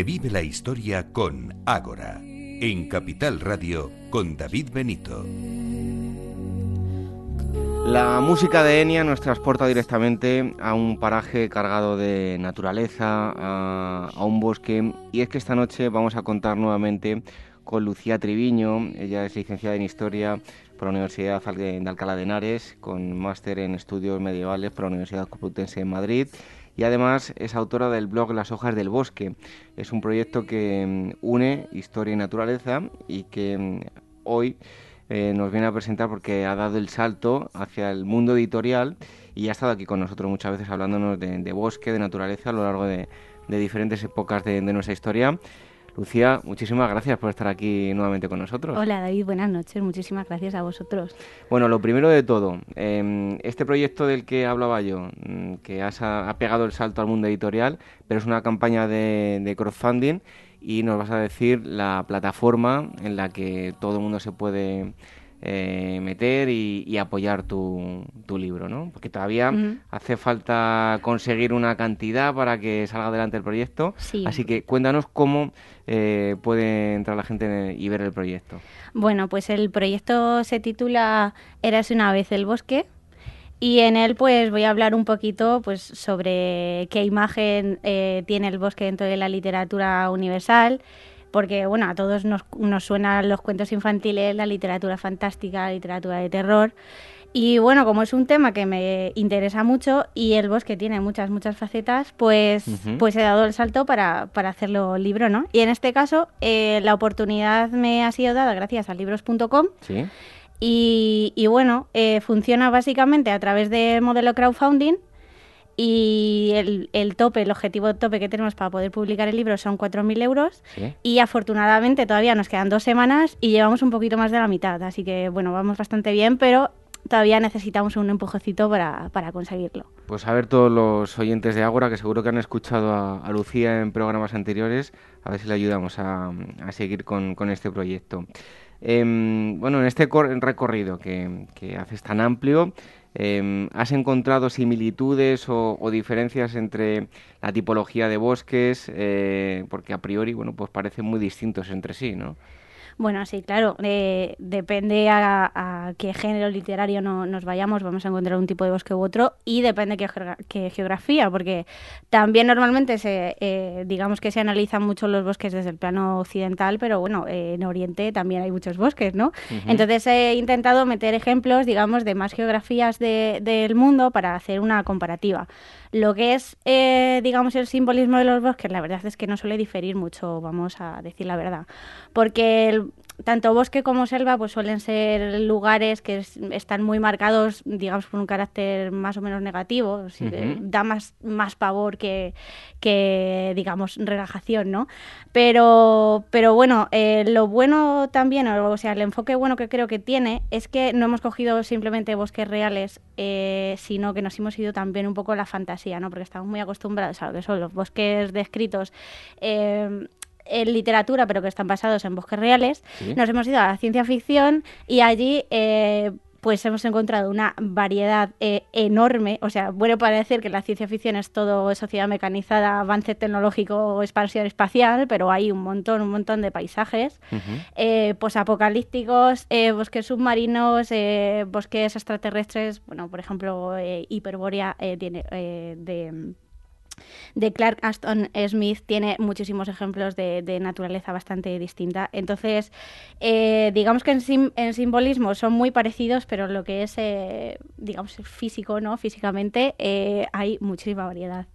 B: Revive la historia con Ágora, en Capital Radio con David Benito.
A: La música de Enya nos transporta directamente a un paraje cargado de naturaleza, a, a un bosque, y es que esta noche vamos a contar nuevamente con Lucía Triviño. Ella es licenciada en Historia por la Universidad de Alcalá de Henares, con máster en Estudios Medievales por la Universidad Complutense de Madrid y además es autora del blog Las hojas del bosque. Es un proyecto que mm, une historia y naturaleza y que mm, hoy eh, nos viene a presentar porque ha dado el salto hacia el mundo editorial y ha estado aquí con nosotros muchas veces hablándonos de, bosque, de naturaleza a lo largo de, diferentes épocas de, nuestra historia. Lucía, muchísimas gracias por estar aquí nuevamente con nosotros.
F: Hola David, buenas noches, muchísimas gracias a vosotros.
A: Bueno, lo primero de todo, em, este proyecto del que hablaba yo, mm, que ha pegado el salto al mundo editorial, pero es una campaña de crowdfunding y nos vas a decir la plataforma en la que todo el mundo se puede eh, meter y, apoyar tu, tu, libro, ¿no? Porque todavía hace falta conseguir una cantidad para que salga adelante el proyecto. Así que cuéntanos cómo eh, puede entrar la gente y ver el proyecto.
F: Bueno, pues el proyecto se titula Eras una vez el bosque y en él pues voy a hablar un poquito pues sobre qué imagen eh, tiene el bosque dentro de la literatura universal, porque bueno, a todos nos, nos suenan los cuentos infantiles, la literatura fantástica, la literatura de terror. Y bueno, como es un tema que me interesa mucho y el bosque tiene muchas, muchas facetas, pues, pues he dado el salto para, para, hacerlo libro, ¿no? Y en este caso, eh, la oportunidad me ha sido dada gracias a libros.com.
A: ¿Sí?
F: Y, bueno, eh, funciona básicamente a través de modelo crowdfunding y el, tope, el objetivo tope que tenemos para poder publicar el libro son 4.000 euros y afortunadamente todavía nos quedan dos semanas y llevamos un poquito más de la mitad, así que bueno, vamos bastante bien, pero todavía necesitamos un empujecito para, para conseguirlo.
A: Pues a ver todos los oyentes de Ágora que seguro que han escuchado a, Lucía en programas anteriores, a ver si le ayudamos a, seguir con, con este proyecto. Em, bueno, en este recorrido que, haces tan amplio, em, ¿has encontrado similitudes o, diferencias entre la tipología de bosques? Eh, porque a priori, bueno, pues parecen muy distintos entre sí, ¿no?
F: Bueno, sí, claro. Eh, depende a, qué género literario no, nos vayamos, vamos a encontrar un tipo de bosque u otro y depende qué, qué geografía, porque también normalmente se, eh, digamos que se analizan mucho los bosques desde el plano occidental, pero bueno, eh, en Oriente también hay muchos bosques, ¿no? Entonces he intentado meter ejemplos, digamos, de más geografías del mundo para hacer una comparativa. Lo que es, eh, digamos, el simbolismo de los bosques, la verdad es que no suele diferir mucho, vamos a decir la verdad. Porque tanto bosque como selva pues suelen ser lugares que están muy marcados, digamos, por un carácter más o menos negativo, da más, más pavor que, que, digamos, relajación, ¿no? Pero, pero bueno, eh, lo bueno también, o sea, el enfoque bueno que creo que tiene es que no hemos cogido simplemente bosques reales, eh, sino que nos hemos ido también un poco a la fantasía, ¿no? Porque estamos muy acostumbrados a lo que son los bosques descritos. Eh, en literatura, pero que están basados en bosques reales. Nos hemos ido a la ciencia ficción y allí pues hemos encontrado una variedad eh, enorme. O sea, bueno para decir que la ciencia ficción es todo sociedad mecanizada, avance tecnológico, expansión espacial, pero hay un montón, un montón de paisajes eh, posapocalípticos, eh, bosques submarinos, bosques extraterrestres. Bueno, por ejemplo, Hiperbórea tiene de de Clark Aston Smith tiene muchísimos ejemplos de, naturaleza bastante distinta. Entonces, eh, digamos que en, simbolismo son muy parecidos, pero lo que es, eh, digamos, físico, ¿no? Físicamente eh, hay muchísima variedad.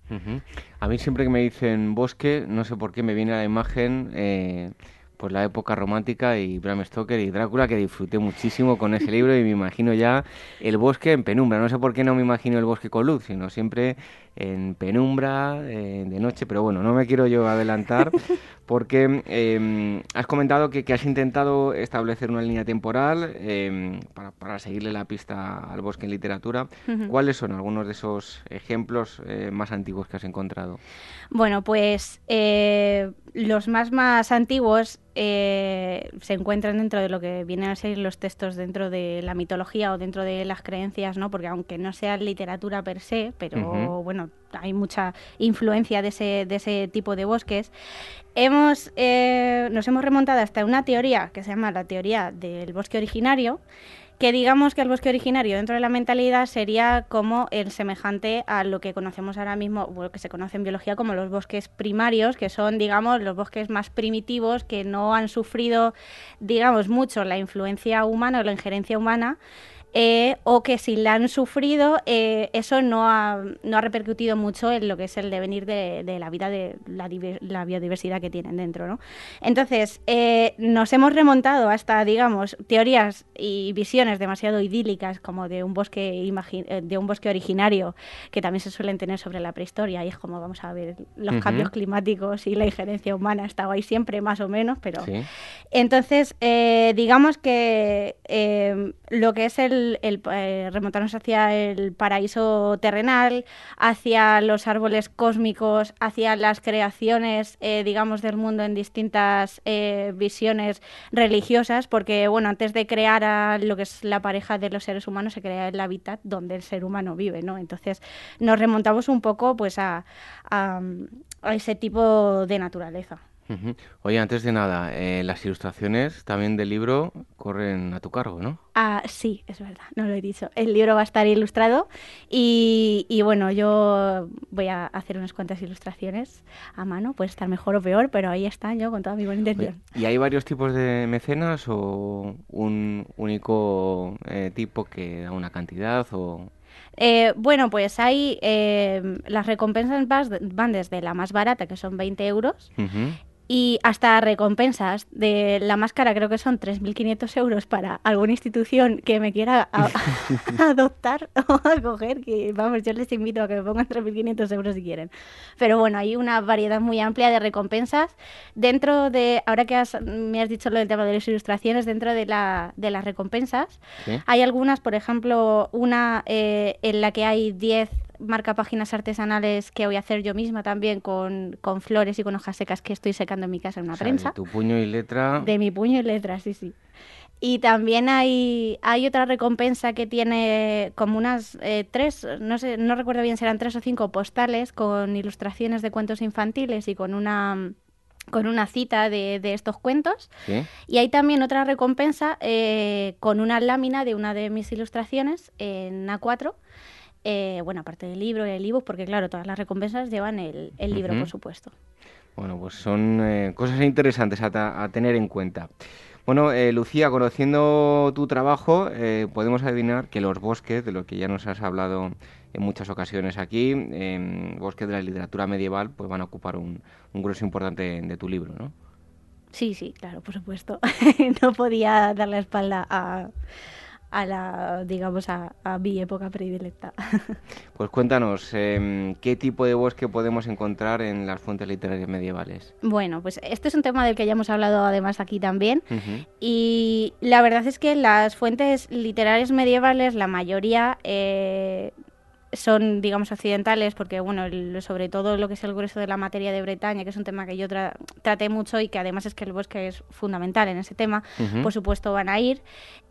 A: A mí siempre que me dicen bosque, no sé por qué me viene a la imagen pues la época romántica y Bram Stoker y Drácula que disfruté muchísimo con ese libro y me imagino ya el bosque en penumbra. No sé por qué no me imagino el bosque con luz, sino siempre en penumbra, eh, de noche, pero bueno, no me quiero yo adelantar porque em, has comentado que, has intentado establecer una línea temporal em, para, seguirle la pista al bosque en literatura. ¿Cuáles son algunos de esos ejemplos eh, más antiguos que has encontrado?
F: Bueno, pues eh, los más más antiguos eh, se encuentran dentro de lo que vienen a ser los textos dentro de la mitología o dentro de las creencias, ¿no? Porque aunque no sea literatura per se, pero bueno, hay mucha influencia de ese, de ese tipo de bosques. Hemos, eh, nos hemos remontado hasta una teoría que se llama la teoría del bosque originario, que digamos que el bosque originario dentro de la mentalidad sería como el semejante a lo que conocemos ahora mismo, o que se conoce en biología como los bosques primarios, que son, digamos, los bosques más primitivos que no han sufrido, digamos, mucho la influencia humana o la injerencia humana eh, o que si la han sufrido, eh, eso no ha, no ha, repercutido mucho en lo que es el devenir de, la vida, de la, biodiversidad que tienen dentro. ¿no? Entonces, eh, nos hemos remontado hasta, digamos, teorías y visiones demasiado idílicas como de un bosque, de un bosque originario que también se suelen tener sobre la prehistoria y es como, vamos a ver, los cambios climáticos y la injerencia humana ha estado ahí siempre más o menos, pero... Entonces, digamos que lo que es el el, eh, remontarnos hacia el paraíso terrenal, hacia los árboles cósmicos, hacia las creaciones, eh, digamos, del mundo en distintas eh, visiones religiosas, porque, bueno, antes de crear a lo que es la pareja de los seres humanos, se crea el hábitat donde el ser humano vive, ¿no? Entonces, nos remontamos un poco, pues, a ese tipo de naturaleza.
A: Oye, antes de nada, eh, las ilustraciones también del libro corren a tu cargo, ¿no?
F: Ah, sí, es verdad, no lo he dicho. El libro va a estar ilustrado y, bueno, yo voy a hacer unas cuantas ilustraciones a mano, puede estar mejor o peor, pero ahí están yo con toda mi buena intención.
A: ¿Y hay varios tipos de mecenas o un único eh, tipo que da una cantidad o...?
F: Eh, bueno, pues hay las recompensas van desde la más barata, que son 20 euros, y hasta recompensas de la máscara creo que son 3.500 euros para alguna institución que me quiera adoptar o acoger, que vamos, yo les invito a que me pongan 3.500 euros si quieren. Pero bueno, hay una variedad muy amplia de recompensas. Dentro de, ahora que me has dicho lo del tema de las ilustraciones, dentro de, la, de las recompensas, hay algunas, por ejemplo, una eh, en la que hay 10 marca páginas artesanales que voy a hacer yo misma también con, flores y con hojas secas que estoy secando en mi casa en una prensa.
A: De tu puño y letra.
F: De mi puño y letra, sí, sí. Y también hay, hay otra recompensa que tiene como unas eh, tres, no sé, no recuerdo bien si eran tres o cinco postales con ilustraciones de cuentos infantiles y con una con una cita de, de estos cuentos. Y hay también otra recompensa eh, con una lámina de una de mis ilustraciones en A4 eh, bueno, aparte del libro y el ebook, porque claro, todas las recompensas llevan el, libro, por supuesto.
A: Bueno, pues son eh, cosas interesantes a, tener en cuenta. Bueno, eh, Lucía, conociendo tu trabajo, podemos adivinar que los bosques, de los que ya nos has hablado en muchas ocasiones aquí, bosques de la literatura medieval, pues van a ocupar un, un grueso importante de tu libro, ¿no?
F: Sí, sí, claro, por supuesto. no podía dar la espalda a, a la, digamos, a, mi época predilecta.
A: Pues cuéntanos, em, ¿qué tipo de bosque podemos encontrar en las fuentes literarias medievales?
F: Bueno, pues este es un tema del que ya hemos hablado además aquí también. Y la verdad es que las fuentes literarias medievales, la mayoría, eh, son, digamos, occidentales, porque, bueno, sobre todo lo que es el grueso de la materia de Bretaña, que es un tema que yo traté mucho y que además es que el bosque es fundamental en ese tema, por supuesto van a ir.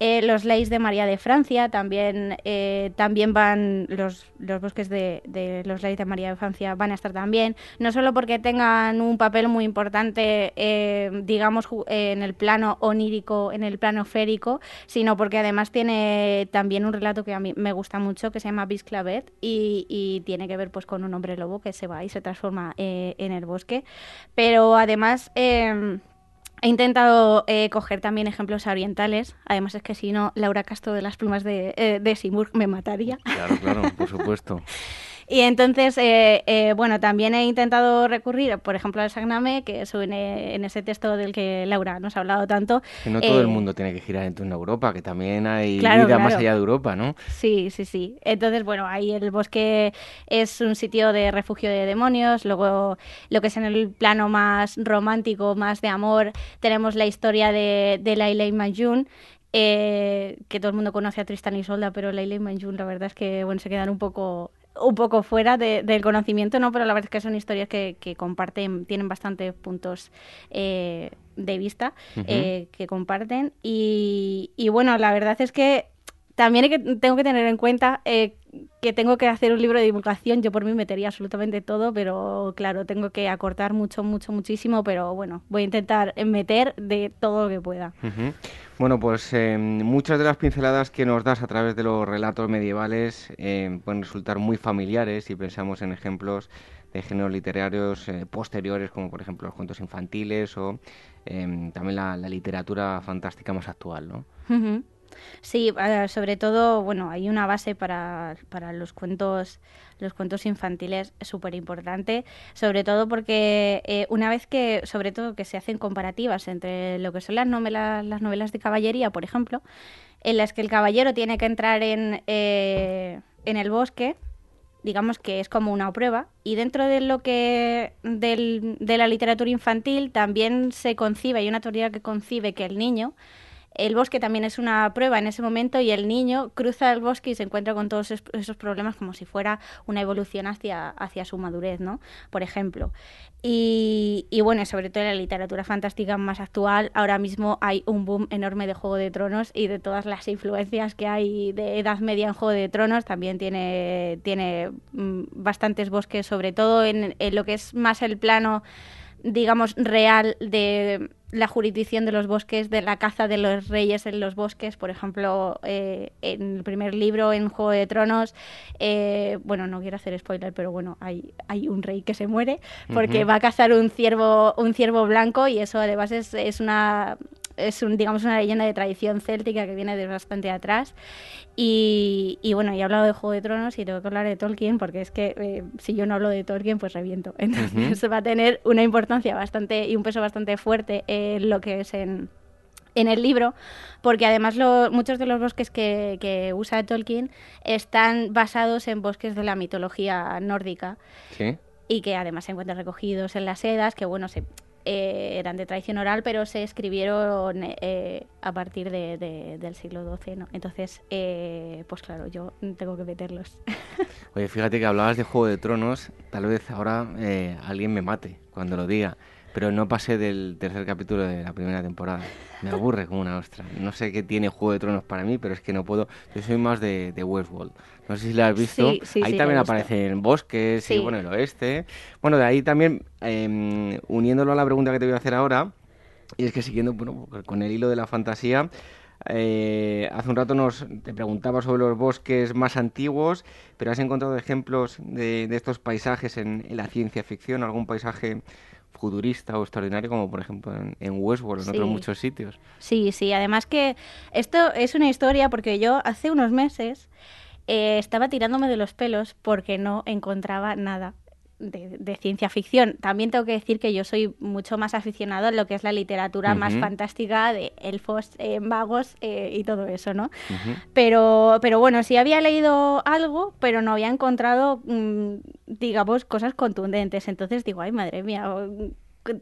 F: Eh, los leyes de María de Francia también, eh, también van, los, los bosques de, de, los leyes de María de Francia van a estar también, no solo porque tengan un papel muy importante, eh, digamos, en el plano onírico, en el plano férico, sino porque además tiene también un relato que a mí me gusta mucho, que se llama Bisclavet, y, tiene que ver pues con un hombre lobo que se va y se transforma eh, en el bosque. Pero además... Em, he intentado eh, coger también ejemplos orientales. Además es que si no, Laura Castro de las plumas de, eh, de Simur me mataría.
A: Claro, claro, por supuesto.
F: Y entonces, eh, eh, bueno, también he intentado recurrir, por ejemplo, al Sagname, que es en ese texto del que Laura nos ha hablado tanto.
A: Que no todo el eh, mundo tiene que girar en torno a Europa, que también hay vida más allá de Europa, ¿no?
F: Sí, sí, sí. Entonces, bueno, ahí el bosque es un sitio de refugio de demonios. Luego, lo que es en el plano más romántico, más de amor, tenemos la historia de, de Laila y Majun, que todo el mundo conoce a Tristan y Solda, pero Laila y Manjun la verdad es que bueno, se quedan un poco un poco fuera del conocimiento, ¿no? Pero la verdad es que son historias que, comparten, tienen bastantes puntos eh, de vista eh, que comparten. Y, bueno, la verdad es que también tengo que tener en cuenta eh, que tengo que hacer un libro de divulgación, yo por mí metería absolutamente todo, pero claro, tengo que acortar mucho, mucho, muchísimo, pero bueno, voy a intentar meter de todo lo que pueda.
A: Bueno, pues eh, muchas de las pinceladas que nos das a través de los relatos medievales eh, pueden resultar muy familiares si pensamos en ejemplos de géneros literarios eh, posteriores, como por ejemplo los cuentos infantiles o también la, literatura fantástica más actual, ¿no?
F: Sí, eh, sobre todo, bueno, hay una base para, para los cuentos los cuentos infantiles súper importante, sobre todo porque eh, una vez que, sobre todo que se hacen comparativas entre lo que son las novelas, las novelas de caballería, por ejemplo, en las que el caballero tiene que entrar en, eh, en el bosque, digamos que es como una prueba, y dentro de lo que del, de la literatura infantil también se concibe, hay una teoría que concibe que el niño el bosque también es una prueba en ese momento y el niño cruza el bosque y se encuentra con todos esos problemas como si fuera una evolución hacia, hacia su madurez, ¿no? Por ejemplo. Y, y bueno, sobre todo en la literatura fantástica más actual, ahora mismo hay un boom enorme de Juego de Tronos y de todas las influencias que hay de Edad Media en Juego de Tronos. También tiene, tiene mm, bastantes bosques, sobre todo en lo que es más el plano digamos, real de la jurisdicción de los bosques, de la caza de los reyes en los bosques. Por ejemplo, eh, en el primer libro, en Juego de Tronos, eh, bueno, no quiero hacer spoiler, pero bueno, hay, hay un rey que se muere porque va a cazar un ciervo, un ciervo blanco y eso además es, es una es un, digamos una leyenda de tradición céltica que viene de bastante atrás. Y, y, bueno, he hablado de Juego de Tronos y tengo que hablar de Tolkien porque es que eh, si yo no hablo de Tolkien, pues reviento. Entonces va a tener una importancia bastante y un peso bastante fuerte en lo que es en, en el libro, porque además muchos de los bosques que, que, usa Tolkien están basados en bosques de la mitología nórdica. Y que además se encuentran recogidos en las Edas, que bueno, se, eh, eran de tradición oral, pero se escribieron eh, a partir de, del siglo XII, ¿no? Entonces, eh, pues claro, yo tengo que meterlos.
A: Oye, fíjate que hablabas de Juego de Tronos, tal vez ahora alguien me mate cuando lo diga, pero no pasé del tercer capítulo de la primera temporada. Me aburre como una ostra. No sé qué tiene Juego de Tronos para mí, pero es que no puedo. Yo soy más de, de Westworld. No sé si la has visto. ahí también aparecen bosques y bueno, el oeste. Bueno, de ahí también, em, uniéndolo a la pregunta que te voy a hacer ahora, y es que siguiendo bueno, con el hilo de la fantasía, eh, hace un rato nos te preguntaba sobre los bosques más antiguos, pero has encontrado ejemplos de, estos paisajes en, la ciencia ficción, algún paisaje futurista o extraordinario, como por ejemplo en, Westworld, en otros muchos sitios.
F: Sí, sí, además que esto es una historia porque yo hace unos meses eh, estaba tirándome de los pelos porque no encontraba nada de, ciencia ficción. También tengo que decir que yo soy mucho más aficionado a lo que es la literatura más fantástica de elfos, eh, magos eh, y todo eso, ¿no? pero, pero bueno, sí había leído algo, pero no había encontrado, mm, digamos, cosas contundentes. Entonces digo, ay, madre mía,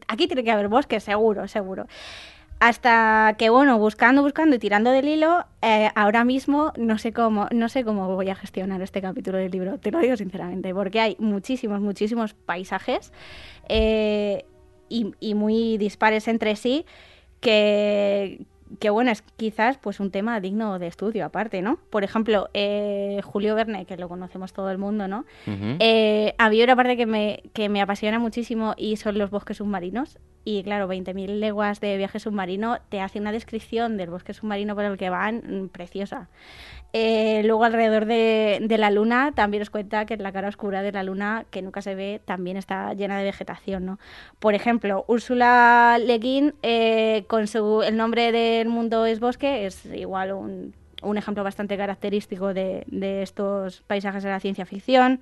F: aquí tiene que haber bosques, seguro, seguro. Hasta que, bueno, buscando, buscando y tirando del hilo, eh, ahora mismo no sé cómo, no sé cómo voy a gestionar este capítulo del libro, te lo digo sinceramente, porque hay muchísimos, muchísimos paisajes eh, y, y, muy dispares entre sí que, que bueno, es quizás pues un tema digno de estudio aparte, ¿no? Por ejemplo, eh, Julio Verne, que lo conocemos todo el mundo, ¿no? Eh, había una parte que me, que me apasiona muchísimo y son los bosques submarinos. Y claro, 20.000 leguas de viaje submarino te hace una descripción del bosque submarino por el que van mm, preciosa. Eh, luego alrededor de, la luna también os cuenta que la cara oscura de la luna, que nunca se ve, también está llena de vegetación. ¿no? Por ejemplo, Úrsula Le Guin, eh, con su, el nombre del mundo es bosque, es igual un, ejemplo bastante característico de, estos paisajes de la ciencia ficción.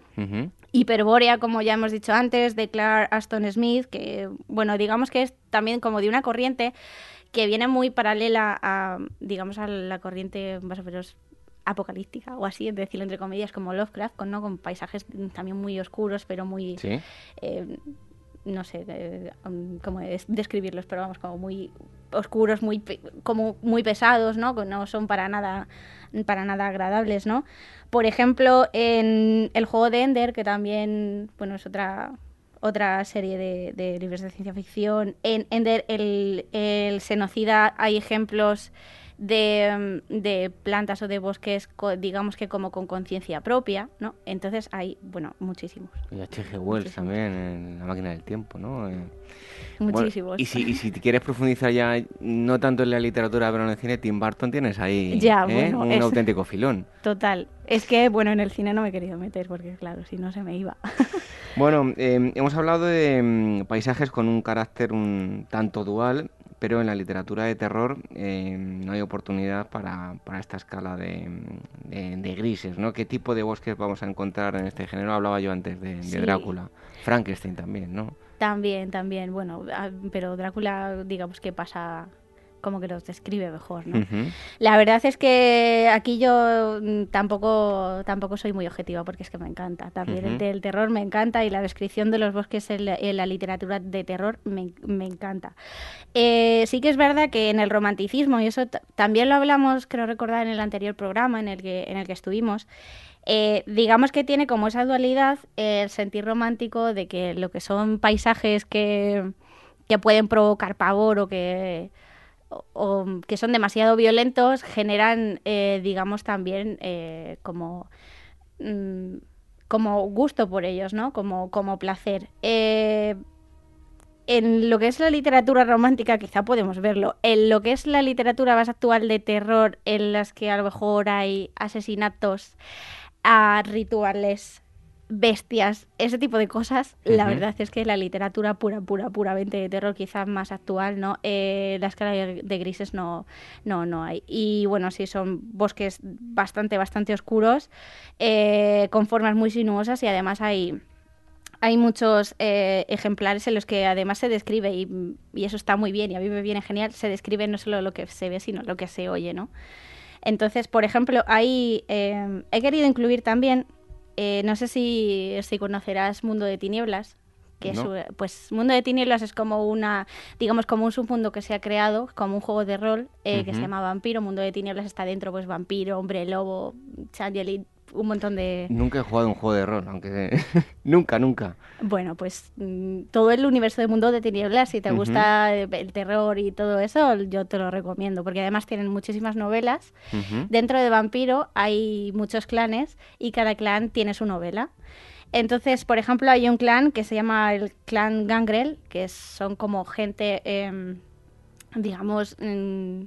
F: Hiperbórea, como ya hemos dicho antes, de Clark Aston Smith, que, bueno, digamos que es también como de una corriente que viene muy paralela a, digamos, a la corriente más o menos apocalíptica o así, decirlo entre comillas, como Lovecraft, con, ¿no? con paisajes también muy oscuros, pero muy... Eh, no sé eh, um, cómo describirlos, pero vamos, como muy oscuros, muy como muy pesados, ¿no? Que no son para nada para nada agradables, ¿no? Por ejemplo, en el juego de Ender, que también, bueno, es otra otra serie de, de libros de ciencia ficción. En Ender, el, el, Senocida, hay ejemplos de, de, plantas o de bosques, digamos que como con conciencia propia, ¿no? Entonces hay, bueno, muchísimos.
A: Y H.G. Wells también, en La máquina del tiempo, ¿no? Eh,
F: muchísimos.
A: y, si, y si quieres profundizar ya, no tanto en la literatura, pero en el cine, Tim Burton tienes ahí ya, ¿eh? un auténtico filón.
F: Total. Es que, bueno, en el cine no me he querido meter porque, claro, si no se me iba.
A: bueno, em, hemos hablado de mm, paisajes con un carácter un tanto dual pero en la literatura de terror eh, no hay oportunidad para, esta escala de, grises, ¿no? ¿Qué tipo de bosques vamos a encontrar en este género? Hablaba yo antes de, Drácula. Frankenstein también, ¿no?
F: También, también, bueno, ah, pero Drácula, digamos que pasa como que los describe mejor, ¿no? La verdad es que aquí yo mm, tampoco, tampoco soy muy objetiva porque es que me encanta. También el, terror me encanta y la descripción de los bosques en la, literatura de terror me, encanta. Eh, sí que es verdad que en el romanticismo, y eso también lo hablamos, creo recordar, en el anterior programa en el que, en el que estuvimos, eh, digamos que tiene como esa dualidad el sentir romántico de que lo que son paisajes que, que pueden provocar pavor o que o, que son demasiado violentos generan, eh, digamos, también eh, como, mm, como gusto por ellos, ¿no? Como, como placer. Eh, en lo que es la literatura romántica quizá podemos verlo. En lo que es la literatura más actual de terror, en las que a lo mejor hay asesinatos, a rituales bestias, ese tipo de cosas, la verdad es que la literatura pura, pura, puramente de terror, quizás más actual, ¿no? Eh, la escala de, grises no, no, no hay. Y bueno, sí, son bosques bastante, bastante oscuros, eh, con formas muy sinuosas y además hay hay muchos eh, ejemplares en los que además se describe, y, y, eso está muy bien, y a mí me viene genial, se describe no solo lo que se ve, sino lo que se oye, ¿no? Entonces, por ejemplo, ahí he querido incluir también eh, no sé si, si conocerás Mundo de Tinieblas, que pues Mundo de Tinieblas es como una, digamos, como un submundo que se ha creado, como un juego de rol eh, que se llama Vampiro. Mundo de Tinieblas está dentro, pues Vampiro, Hombre Lobo, Changeling, un montón de...
A: Nunca he jugado un juego de rol, aunque... nunca, nunca.
F: Bueno, pues mm, todo el universo de Mundo de Tinieblas, si te gusta el terror y todo eso, yo te lo recomiendo, porque además tienen muchísimas novelas. Dentro de Vampiro hay muchos clanes y cada clan tiene su novela. Entonces, por ejemplo, hay un clan que se llama el clan Gangrel, que son como gente, em, digamos, mm,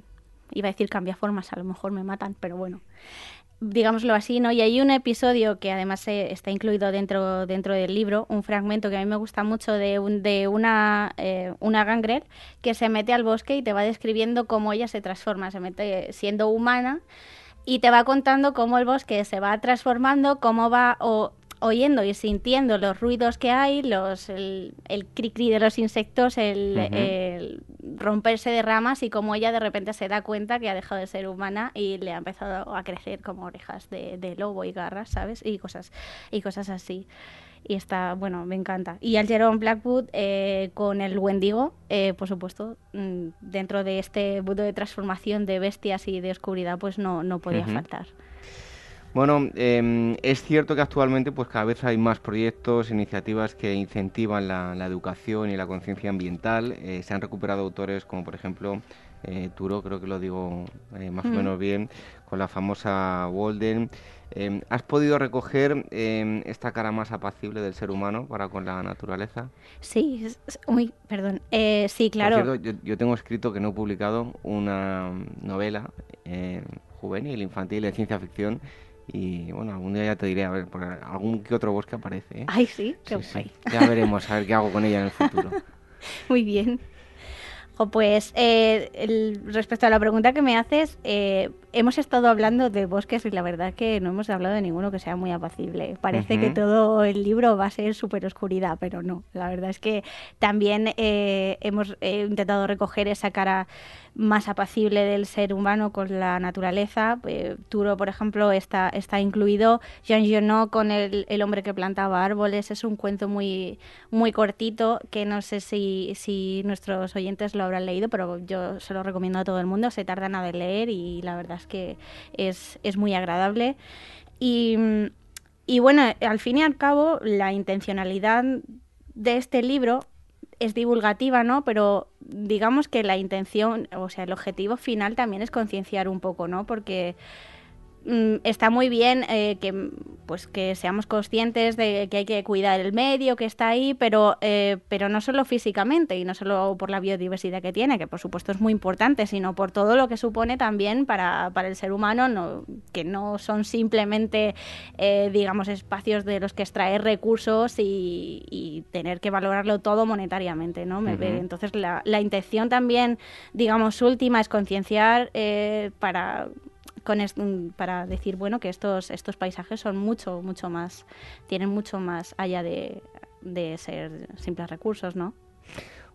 F: iba a decir cambia formas, a lo mejor me matan, pero bueno digámoslo así, ¿no? Y hay un episodio que además está incluido dentro, dentro del libro, un fragmento que a mí me gusta mucho de, un, de una, eh, una que se mete al bosque y te va describiendo cómo ella se transforma, se mete siendo humana y te va contando cómo el bosque se va transformando, cómo va o oyendo y sintiendo los ruidos que hay, los, el, el cri, -cri de los insectos, el, romperse de ramas y como ella de repente se da cuenta que ha dejado de ser humana y le ha empezado a crecer como orejas de, lobo y garras, ¿sabes? Y cosas, y cosas así. Y está, bueno, me encanta. Y al Jerome Blackwood eh, con el Wendigo, eh, por supuesto, mm, dentro de este mundo de transformación de bestias y de oscuridad, pues no, no podía faltar.
A: Bueno, em, es cierto que actualmente pues cada vez hay más proyectos, iniciativas que incentivan la, educación y la conciencia ambiental. Eh, se han recuperado autores como por ejemplo eh, Turo, creo que lo digo eh, más o mm. menos bien, con la famosa Walden. Em, ¿Has podido recoger em, esta cara más apacible del ser humano para con la naturaleza?
F: Sí, uy, perdón. sí, claro.
A: yo, yo, tengo escrito que no he publicado una novela juvenil, infantil, de ciencia ficción y bueno, algún día ya te diré, a ver, porque algún que otro bosque aparece. ¿eh?
F: Ay, sí, qué sí,
A: Ya veremos, a ver qué hago con ella en el futuro.
F: Muy bien. pues eh, respecto a la pregunta que me haces, eh, hemos estado hablando de bosques y la verdad que no hemos hablado de ninguno que sea muy apacible. Parece que todo el libro va a ser súper oscuridad, pero no. La verdad es que también eh, hemos intentado recoger esa cara más apacible del ser humano con la naturaleza. Eh, Turo, por ejemplo, está, está incluido. Jean Genot con el, el, hombre que plantaba árboles. Es un cuento muy, muy cortito que no sé si, si nuestros oyentes lo habrán leído, pero yo se lo recomiendo a todo el mundo. Se tarda nada en leer y la verdad que es, es muy agradable. Y, y bueno, al fin y al cabo, la intencionalidad de este libro es divulgativa, ¿no? Pero digamos que la intención, o sea, el objetivo final también es concienciar un poco, ¿no? Porque está muy bien eh, que pues que seamos conscientes de que hay que cuidar el medio que está ahí pero eh, pero no solo físicamente y no solo por la biodiversidad que tiene que por supuesto es muy importante sino por todo lo que supone también para, para el ser humano no, que no son simplemente eh, digamos espacios de los que extraer recursos y, tener que valorarlo todo monetariamente no entonces la, la intención también digamos última es concienciar para con para decir, bueno, que estos, estos paisajes son mucho, mucho más, tienen mucho más allá de, ser simples recursos, ¿no?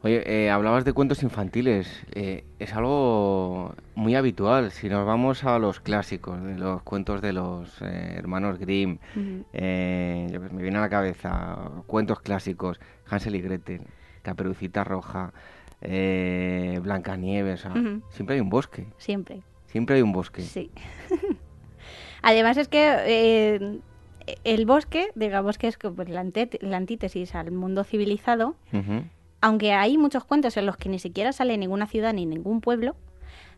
A: Oye, eh, hablabas de cuentos infantiles. Eh, es algo muy habitual. Si nos vamos a los clásicos, de los cuentos de los eh, hermanos Grimm, me viene a la cabeza cuentos clásicos, Hansel y Gretel, Caperucita Roja, Blancanieves. Siempre hay un bosque.
F: Siempre.
A: Siempre hay un bosque.
F: Sí. Además es que eh, el bosque, digamos que es pues, la, antítesis al mundo civilizado, aunque hay muchos cuentos en los que ni siquiera sale ninguna ciudad ni ningún pueblo,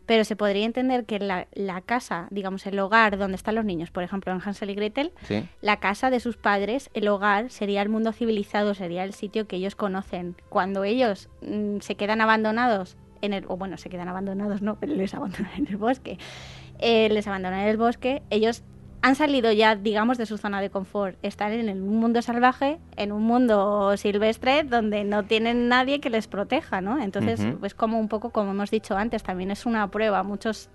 F: pero se podría entender que la, casa, digamos, el hogar donde están los niños, por ejemplo, en Hansel y Gretel, la casa de sus padres, el hogar, sería el mundo civilizado, sería el sitio que ellos conocen. Cuando ellos mm, se quedan abandonados en el, o bueno, se quedan abandonados, no, pero les abandonan en el bosque. Eh, les abandonan en el bosque, ellos han salido ya, digamos, de su zona de confort. Están en un mundo salvaje, en un mundo silvestre, donde no tienen nadie que les proteja, ¿no? Entonces, pues como un poco, como hemos dicho antes, también es una prueba. Muchos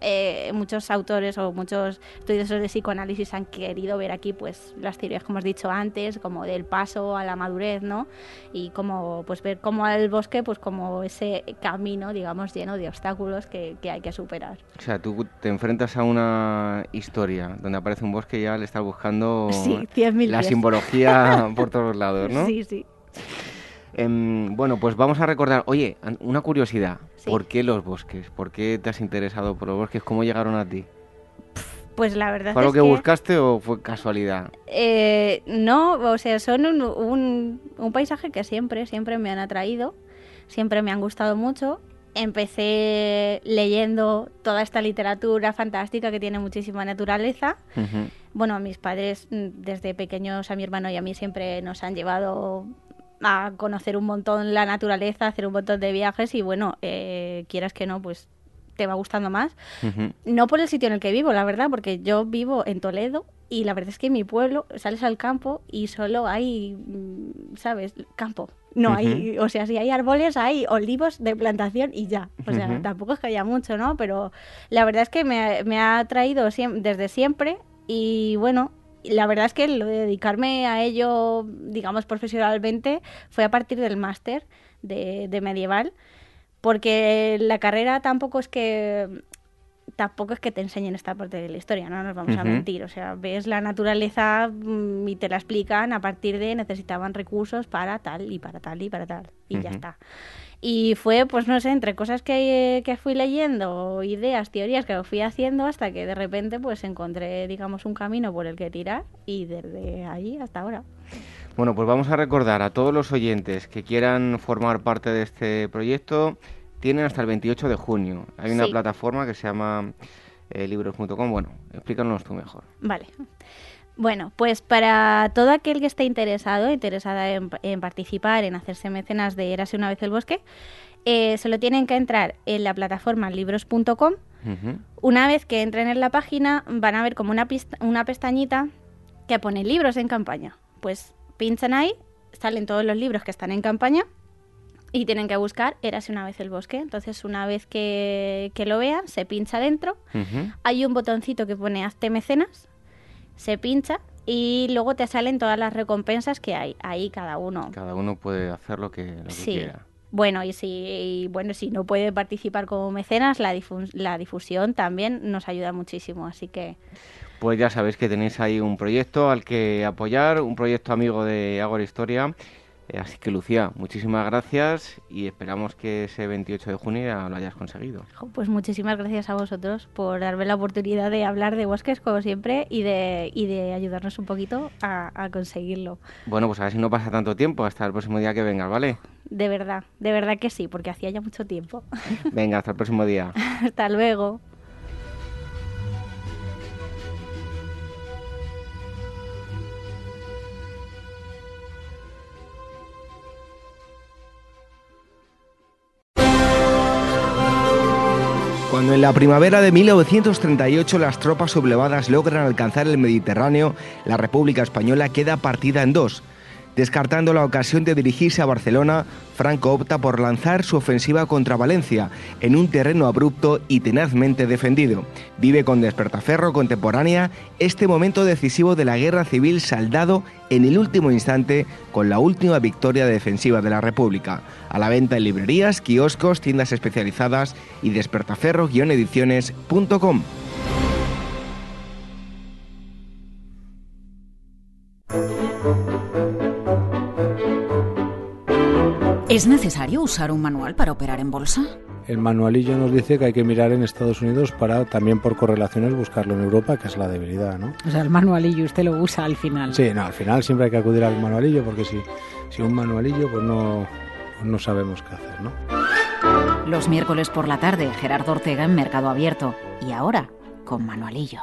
F: eh, muchos autores o muchos estudiosos de psicoanálisis han querido ver aquí pues las teorías como hemos dicho antes como del paso a la madurez no y como pues ver cómo el bosque pues como ese camino digamos lleno de obstáculos que, hay que superar.
A: O sea tú te enfrentas a una historia donde aparece un bosque y ya le estás buscando la simbología por todos lados no
F: sí sí.
A: Em, bueno, pues vamos a recordar, oye, una curiosidad, ¿por qué los bosques? ¿Por qué te has interesado por los bosques? ¿Cómo llegaron a ti?
F: Pues la verdad
A: ¿Fue algo que, buscaste o fue casualidad?
F: Eh, no, o sea, son un, un, paisaje que siempre, siempre me han atraído, siempre me han gustado mucho. Empecé leyendo toda esta literatura fantástica que tiene muchísima naturaleza. Bueno, mis padres mm, desde pequeños a mi hermano y a mí siempre nos han llevado a conocer un montón la naturaleza, hacer un montón de viajes y bueno, eh, quieras que no, pues te va gustando más. No por el sitio en el que vivo, la verdad, porque yo vivo en Toledo y la verdad es que en mi pueblo sales al campo y solo hay, mm, ¿sabes? Campo. No hay, o sea, si hay árboles, hay olivos de plantación y ya. O sea, tampoco es que haya mucho, ¿no? Pero la verdad es que me, me ha traído desde siempre y bueno, la verdad es que lo de dedicarme a ello, digamos, profesionalmente, fue a partir del máster de, medieval, porque la carrera tampoco es que tampoco es que te enseñen esta parte de la historia, no nos vamos a mentir. O sea, ves la naturaleza mm, y te la explican a partir de necesitaban recursos para tal y para tal y para tal. Y ya está. Y fue, pues no sé, entre cosas que, que, fui leyendo, ideas, teorías que fui haciendo, hasta que de repente pues encontré, digamos, un camino por el que tirar y desde allí hasta ahora.
A: Bueno, pues vamos a recordar a todos los oyentes que quieran formar parte de este proyecto, tienen hasta el 28 de junio. Hay una plataforma que se llama eh, libros.com. Bueno, explícanos tú mejor.
F: Vale. Bueno, pues para todo aquel que esté interesado, interesada en, participar, en hacerse mecenas de Érase una vez el bosque, eh, solo tienen que entrar en la plataforma libros.com. Una vez que entren en la página, van a ver como una, una pestañita que pone libros en campaña. Pues pinchan ahí, salen todos los libros que están en campaña y tienen que buscar Érase una vez el bosque. Entonces, una vez que, lo vean, se pincha dentro. Hay un botoncito que pone Hazte mecenas se pincha y luego te salen todas las recompensas que hay. Ahí cada uno.
A: Cada uno puede hacer lo que, quiera.
F: Bueno, y si, bueno, si no puede participar como mecenas, la, la difusión también nos ayuda muchísimo, así que...
A: Pues ya sabéis que tenéis ahí un proyecto al que apoyar, un proyecto amigo de Agora Historia. Eh, así que Lucía, muchísimas gracias y esperamos que ese 28 de junio lo hayas conseguido.
F: Pues muchísimas gracias a vosotros por darme la oportunidad de hablar de bosques como siempre y de, y de ayudarnos un poquito a, a conseguirlo.
A: Bueno, pues a ver si no pasa tanto tiempo hasta el próximo día que vengas, ¿vale?
F: De verdad, de verdad que sí, porque hacía ya mucho tiempo.
A: Venga, hasta el próximo día.
F: hasta luego.
A: En la primavera de 1938 las tropas sublevadas logran alcanzar el Mediterráneo, la República Española queda partida en dos. Descartando la ocasión de dirigirse a Barcelona, Franco opta por lanzar su ofensiva contra Valencia, en un terreno abrupto y tenazmente defendido. Vive con despertaferro contemporánea este momento decisivo de la guerra civil saldado en el último instante con la última victoria defensiva de la República. A la venta en librerías, kioscos, tiendas especializadas y despertaferro-ediciones.com.
G: ¿Es necesario usar un manual para operar en bolsa?
H: El manualillo nos dice que hay que mirar en Estados Unidos para también por correlaciones buscarlo en Europa, que es la debilidad, ¿no?
G: O sea, el manualillo usted lo usa al final.
H: Sí, no, al final siempre hay que acudir al manualillo porque si, si un manualillo pues no, no sabemos qué hacer, ¿no?
G: Los miércoles por la tarde, Gerardo Ortega en Mercado Abierto. Y ahora, con manualillo.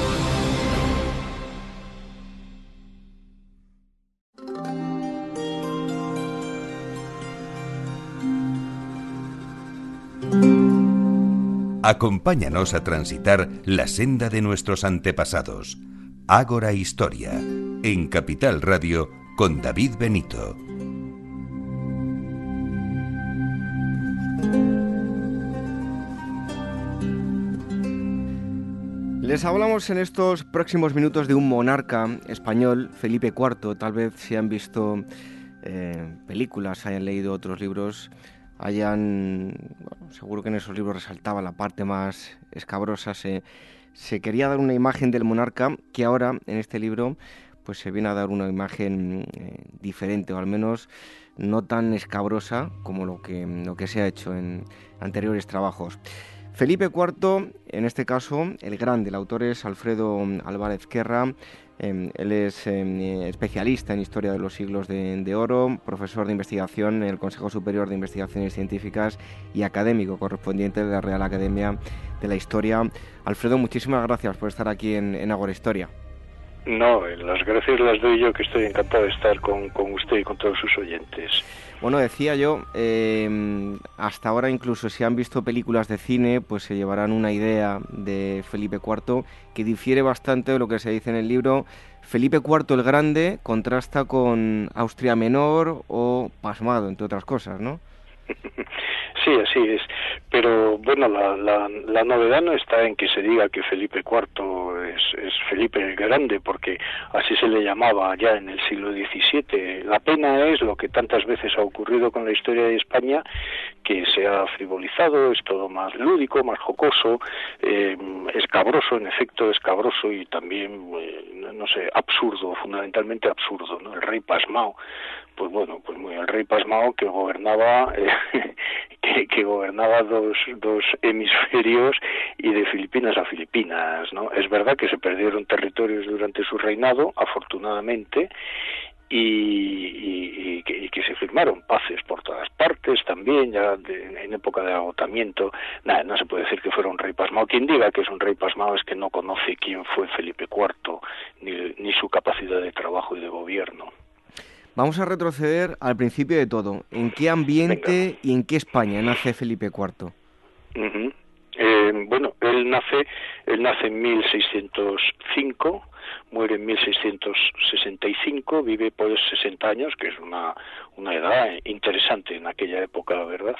B: Acompáñanos a transitar la senda de nuestros antepasados. Ágora Historia, en Capital Radio, con David Benito.
A: Les hablamos en estos próximos minutos de un monarca español, Felipe IV. Tal vez si han visto eh, películas, hayan leído otros libros, hayan, seguro que en esos libros resaltaba la parte más escabrosa, se, se, quería dar una imagen del monarca que ahora en este libro pues se viene a dar una imagen eh, diferente o al menos no tan escabrosa como lo que, lo que se ha hecho en anteriores trabajos. Felipe IV, en este caso, el grande, el autor es Alfredo Álvarez Querra, Em, él es em, especialista en historia de los siglos de, oro, profesor de investigación en el Consejo Superior de Investigaciones Científicas y académico correspondiente de la Real Academia de la Historia. Alfredo, muchísimas gracias por estar aquí en, en Agora Historia.
I: No, las gracias las doy yo, que estoy encantado de estar con, con usted y con todos sus oyentes.
A: Bueno, decía yo, eh, hasta ahora incluso si han visto películas de cine, pues se llevarán una idea de Felipe IV que difiere bastante de lo que se dice en el libro. Felipe IV el Grande contrasta con Austria Menor o Pasmado, entre otras cosas, ¿no?
I: Sí, así es. Pero bueno, la, la, la, novedad no está en que se diga que Felipe IV es, es, Felipe el Grande, porque así se le llamaba ya en el siglo XVII. La pena es lo que tantas veces ha ocurrido con la historia de España, que se ha frivolizado, es todo más lúdico, más jocoso, eh, escabroso, en efecto escabroso y también, eh, no sé, absurdo, fundamentalmente absurdo. ¿no? El rey pasmao pues bueno, pues muy el rey pasmao que gobernaba eh, que, gobernaba dos, dos hemisferios y de Filipinas a Filipinas, ¿no? Es verdad que se perdieron territorios durante su reinado, afortunadamente, y, que, se firmaron paces por todas partes también, ya de, en época de agotamiento. Nada, no se puede decir que fuera un rey pasmado. Quien diga que es un rey pasmado es que no conoce quién fue Felipe IV, ni, ni su capacidad de trabajo y de gobierno.
A: Vamos a retroceder al principio de todo. ¿En qué ambiente Venga. y en qué España nace Felipe IV?
I: Uh -huh. eh, bueno, él nace, él nace en 1605 muere en 1665, vive pues 60 años, que es una, una edad interesante en aquella época, verdad,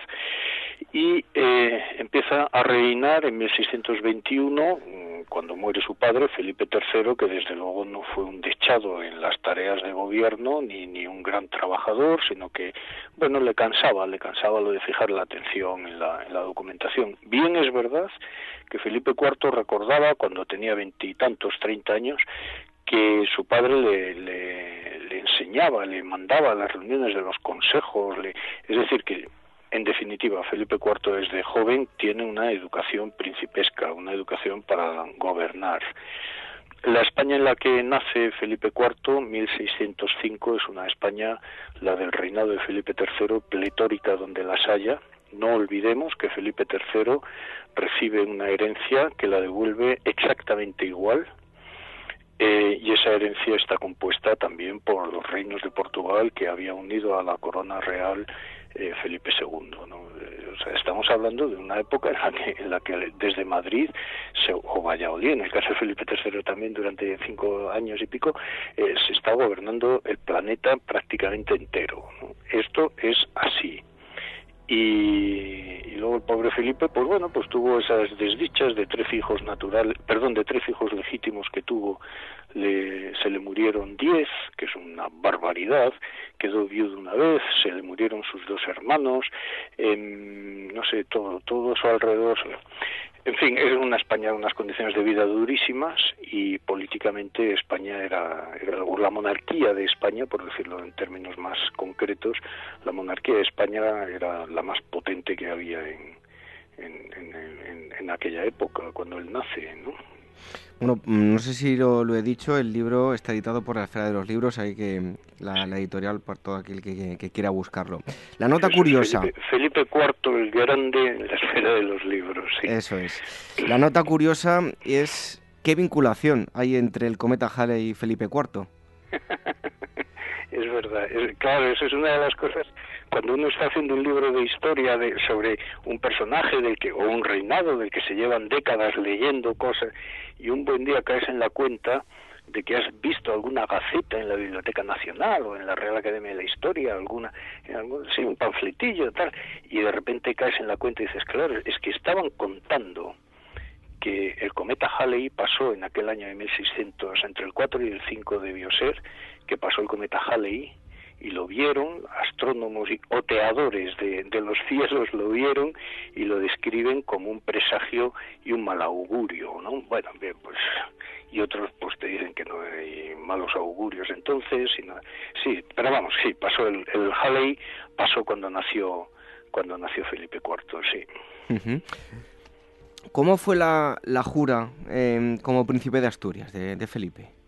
I: y eh, empieza a reinar en 1621 cuando muere su padre, Felipe III, que desde luego no fue un dechado en las tareas de gobierno ni, ni un gran trabajador, sino que, bueno, le cansaba, le cansaba lo de fijar la atención en la, en la documentación. Bien es verdad que Felipe IV recordaba cuando tenía veintitantos, treinta años, que su padre le, le, enseñaba, le mandaba a las reuniones de los consejos, le, es decir, que en definitiva, Felipe IV desde joven tiene una educación principesca, una educación para gobernar. La España en la que nace Felipe IV, 1605, es una España, la del reinado de Felipe III, pletórica donde las haya. No olvidemos que Felipe III recibe una herencia que la devuelve exactamente igual, eh, y esa herencia está compuesta también por los reinos de Portugal que había unido a la corona real eh, Felipe II. ¿no? Eh, o sea, estamos hablando de una época en la que, en la que desde Madrid se, o Valladolid, en el caso de Felipe III también durante cinco años y pico, se está gobernando el planeta prácticamente entero. Esto es así. Y, y, luego el pobre Felipe, pues bueno, pues tuvo esas desdichas de tres hijos naturales, perdón, de tres hijos legítimos que tuvo, le, se le murieron diez, que es una barbaridad, quedó viudo una vez, se le murieron sus dos hermanos, eh, no sé, todo, todo su alrededor. En fin, era una España unas condiciones de vida durísimas y políticamente España era, la monarquía de España, por decirlo en términos más concretos, la monarquía de España era la más potente que había en, en, en, en aquella época, cuando él nace, ¿no?
A: Bueno, no sé si lo, lo, he dicho, el libro está editado por la Esfera de los Libros, hay que la, la editorial por todo aquel que, que, que, quiera buscarlo. La nota curiosa.
I: Felipe, Felipe, IV el Grande en la Esfera de los Libros. Sí.
A: Eso es. La nota curiosa es qué vinculación hay entre el cometa Halley y Felipe IV.
I: es verdad, es, claro, eso es una de las cosas cuando uno está haciendo un libro de historia de, sobre un personaje del que o un reinado del que se llevan décadas leyendo cosas y un buen día caes en la cuenta de que has visto alguna gaceta en la Biblioteca Nacional o en la Real Academia de la Historia, alguna, en algún, sí, un panfletillo tal, y de repente caes en la cuenta y dices, claro, es que estaban contando que el cometa Halley pasó en aquel año de 1600, entre el 4 y el 5 debió ser, que pasó el cometa Halley, y lo vieron, astrónomos y oteadores de, los cielos lo vieron y lo describen como un presagio y un mal augurio, ¿no? Bueno, bien, pues y otros pues te dicen que no hay malos augurios entonces, sino, sí, pero vamos, sí, pasó el, el Halley, pasó cuando nació cuando nació Felipe IV, sí.
A: ¿Cómo fue la, la jura eh, como príncipe de Asturias de Felipe?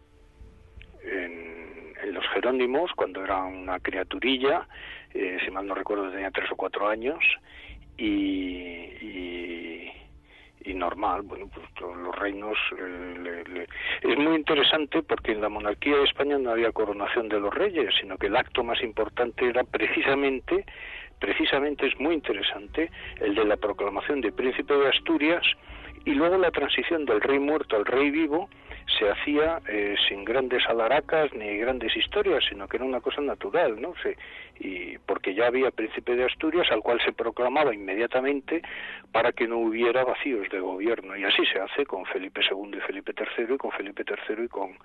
I: Jerónimos cuando era una criaturilla, eh, si mal no recuerdo tenía tres o cuatro años, y, y, normal, bueno, pues todos los reinos. Eh, le... Es muy interesante porque en la monarquía de España no había coronación de los reyes, sino que el acto más importante era precisamente, precisamente es muy interesante, el de la proclamación de príncipe de Asturias y luego la transición del rey muerto al rey vivo se hacía eh, sin grandes alaracas ni grandes historias, sino que era una cosa natural, ¿no? Se, y porque ya había príncipe de Asturias al cual se proclamaba inmediatamente para que no hubiera vacíos de gobierno y así se hace con Felipe II y Felipe III y con Felipe III y con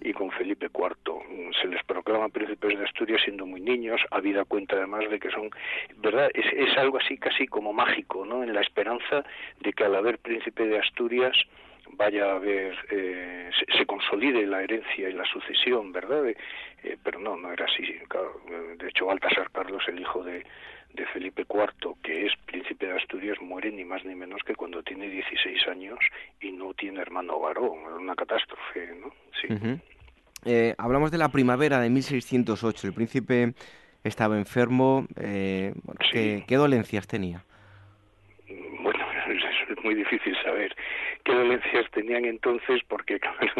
I: y con Felipe IV. Se les proclama príncipes de Asturias siendo muy niños, habida cuenta además de que son, ¿verdad? Es, es algo así casi como mágico, ¿no? En la esperanza de que al haber príncipe de Asturias vaya a haber, eh, se, se, consolide la herencia y la sucesión, ¿verdad? Eh, pero no, no era así. De hecho, Baltasar Carlos, el hijo de, de Felipe IV, que es príncipe de Asturias, muere ni más ni menos que cuando tiene 16 años y no tiene hermano varón. Es una catástrofe, ¿no? Sí.
A: Uh -huh. eh, hablamos de la primavera de 1608. El príncipe estaba enfermo. Eh, bueno, sí. ¿qué, ¿qué, dolencias tenía?
I: Es muy difícil saber qué dolencias tenían entonces, porque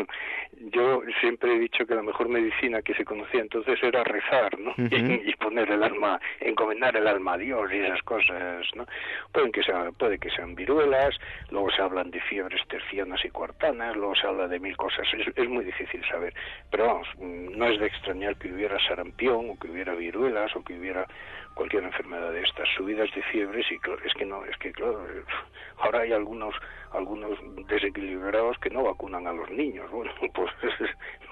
I: yo siempre he dicho que la mejor medicina que se conocía entonces era rezar, ¿no? y, poner el alma, encomendar el alma a Dios y esas cosas, ¿no? Pueden que sean, puede que sean viruelas, luego se hablan de fiebres tercianas y cuartanas, luego se habla de mil cosas, es, es muy difícil saber, pero vamos, no es de extrañar que hubiera sarampión o que hubiera viruelas o que hubiera cualquier enfermedad de estas, subidas de fiebres y es que no, es que claro, ahora hay algunos algunos desequilibrados que no vacunan a los niños. Bueno, pues,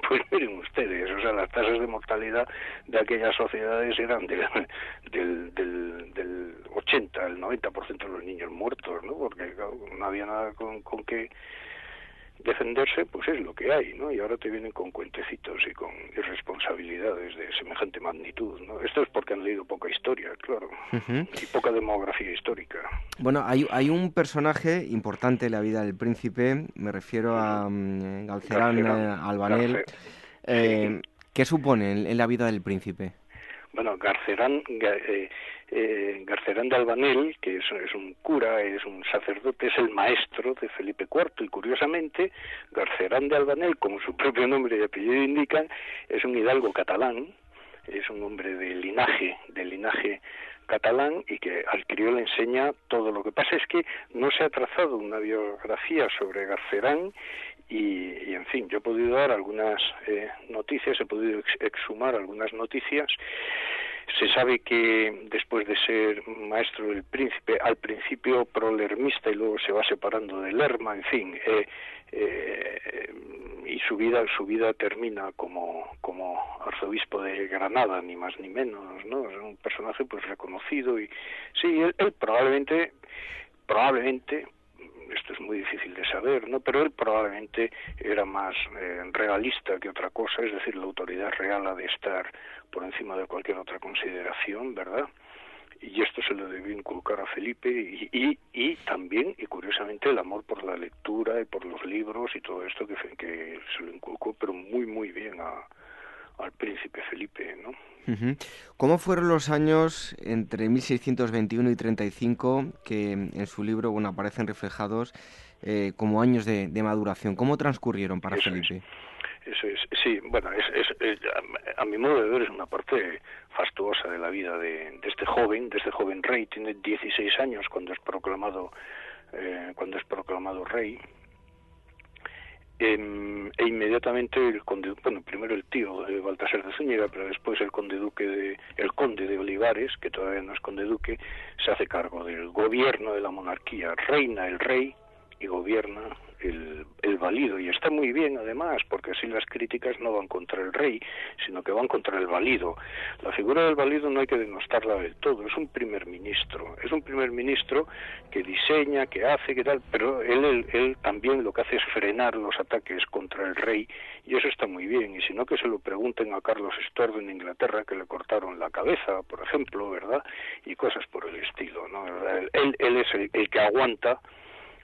I: pues miren ustedes, o sea, las tasas de mortalidad de aquellas sociedades eran del, del, del, del 80, el 90% de los niños muertos, ¿no? Porque no había nada con, con que defenderse pues es lo que hay, ¿no? Y ahora te vienen con cuentecitos y con irresponsabilidades de semejante magnitud, ¿no? Esto es porque han leído poca historia, claro, y poca demografía histórica.
A: Bueno, hay, hay un personaje importante en la vida del príncipe, me refiero a um, Galcerán, eh, Albanel. Eh, ¿Qué supone en, la vida del príncipe?
I: Bueno, Garcerán, eh, eh, Garcerán de Albanel, que es, un cura, es un sacerdote, es el maestro de Felipe IV y curiosamente Garcerán de Albanel, como su propio nombre y apellido indican, es un hidalgo catalán, es un hombre de linaje, de linaje catalán y que al criol le enseña todo. Lo que pasa es que no se ha trazado una biografía sobre Garcerán y, en fin, yo he podido dar algunas eh, noticias, he podido exhumar algunas noticias se sabe que después de ser maestro del príncipe, al principio prolermista y luego se va separando de Lerma, en fin, eh, eh, y su vida, su vida termina como, como arzobispo de Granada, ni más ni menos, ¿no? Es un personaje pues reconocido y sí, él, probablemente, probablemente esto es muy difícil de saber, ¿no? Pero él probablemente era más eh, realista que otra cosa, es decir, la autoridad real ha de estar por encima de cualquier otra consideración, ¿verdad? Y esto se lo debió inculcar a Felipe y, y, también, y curiosamente, el amor por la lectura y por los libros y todo esto que, que se lo inculcó, pero muy, muy bien a, al príncipe Felipe, ¿no?
A: ¿Cómo fueron los años entre 1621 y 35 que en su libro bueno, aparecen reflejados eh, como años de, maduración? ¿Cómo transcurrieron para Felipe?
I: Eso es, sí, bueno, es, a, mi modo de ver es una parte fastuosa de la vida de, este joven, de este joven rey. Tiene 16 años cuando es proclamado, eh, cuando es proclamado rey. E inmediatamente el conde, bueno, primero el tío de Baltasar de Zúñiga, pero después el conde duque de, el conde de Olivares, que todavía no es conde duque, se hace cargo del gobierno de la monarquía. Reina el rey y gobierna el, el valido. Y está muy bien además porque así las críticas no van contra el rey sino que van contra el valido. La figura del valido no hay que denostarla del todo. Es un primer ministro. Es un primer ministro que diseña que hace que tal pero él, él, también lo que hace es frenar los ataques contra el rey y eso está muy bien. Y si no que se lo pregunten a Carlos Stuart en Inglaterra que le cortaron la cabeza por ejemplo verdad y cosas por el estilo no él, él es el que aguanta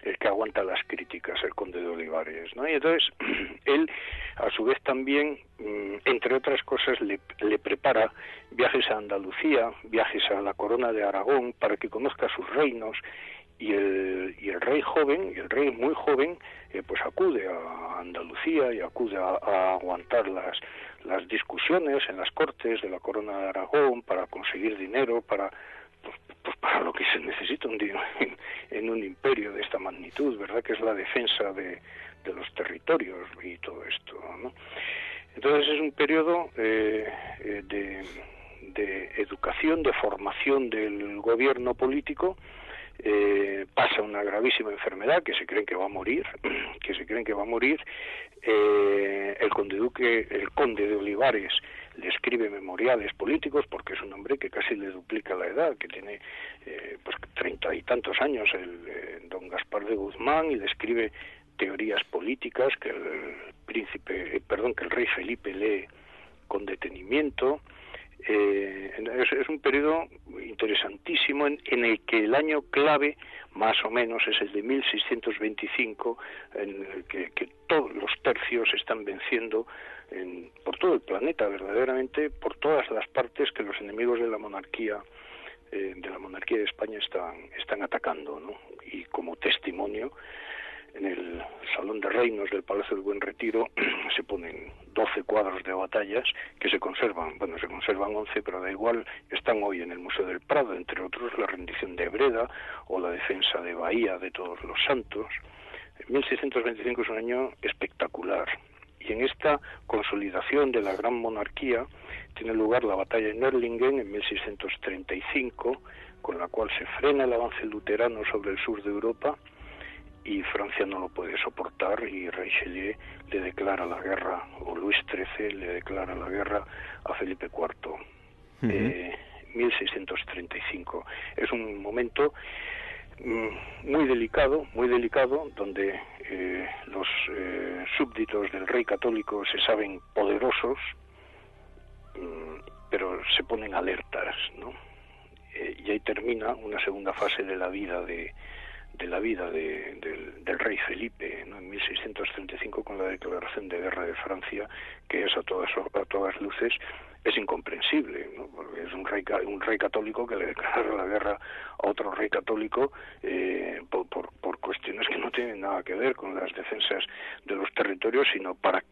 I: el que aguanta las críticas, el conde de Olivares, ¿no? Y entonces él, a su vez también, mm, entre otras cosas, le, le, prepara viajes a Andalucía, viajes a la corona de Aragón, para que conozca sus reinos, y el, y el rey joven, y el rey muy joven, eh, pues acude a Andalucía y acude a, a aguantar las, las discusiones en las cortes de la corona de Aragón para conseguir dinero, para pues, para lo que se necesita un en, en, un imperio de esta magnitud, ¿verdad? Que es la defensa de, los territorios y todo esto, ¿no? Entonces es un periodo eh, eh, de, de, educación, de formación del gobierno político. Eh, pasa una gravísima enfermedad que se creen que va a morir, que se creen que va a morir. Eh, el conde duque, el conde de Olivares, le escribe memoriales políticos porque es un hombre que casi le duplica la edad, que tiene eh, pues treinta y tantos años el eh, don Gaspar de Guzmán y le escribe teorías políticas que el príncipe, eh, perdón, que el rey Felipe lee con detenimiento. es, un periodo interesantísimo en, el que el año clave más o menos es el de 1625 en el que todos los tercios están venciendo por todo el planeta, verdaderamente, por todas las partes que los enemigos de la monarquía eh, de la monarquía de España están, están atacando, ¿no? Y como testimonio, en el Salón de Reinos del Palacio del Buen Retiro se ponen 12 cuadros de batallas que se conservan, bueno, se conservan 11, pero da igual, están hoy en el Museo del Prado, entre otros la rendición de Breda o la defensa de Bahía de Todos los Santos. 1625 es un año espectacular y en esta consolidación de la gran monarquía tiene lugar la batalla de Nerlingen en 1635, con la cual se frena el avance luterano sobre el sur de Europa y Francia no lo puede soportar y Richelieu le declara la guerra, o Luis XIII le declara la guerra a Felipe IV. 1635. Eh, es un momento muy delicado, muy delicado, donde eh, los eh, súbditos del rey católico se saben poderosos, mm, pero se ponen alertas, ¿no? y ahí termina una segunda fase de la vida de, de la vida del, rey Felipe en 1635 con la declaración de guerra de Francia, que es a todas, a todas luces es incomprensible, ¿no? porque es un rey, un rey católico que le declara la guerra a otro rey católico eh, por, por, por, cuestiones que no tienen nada que ver con las defensas de los territorios, sino para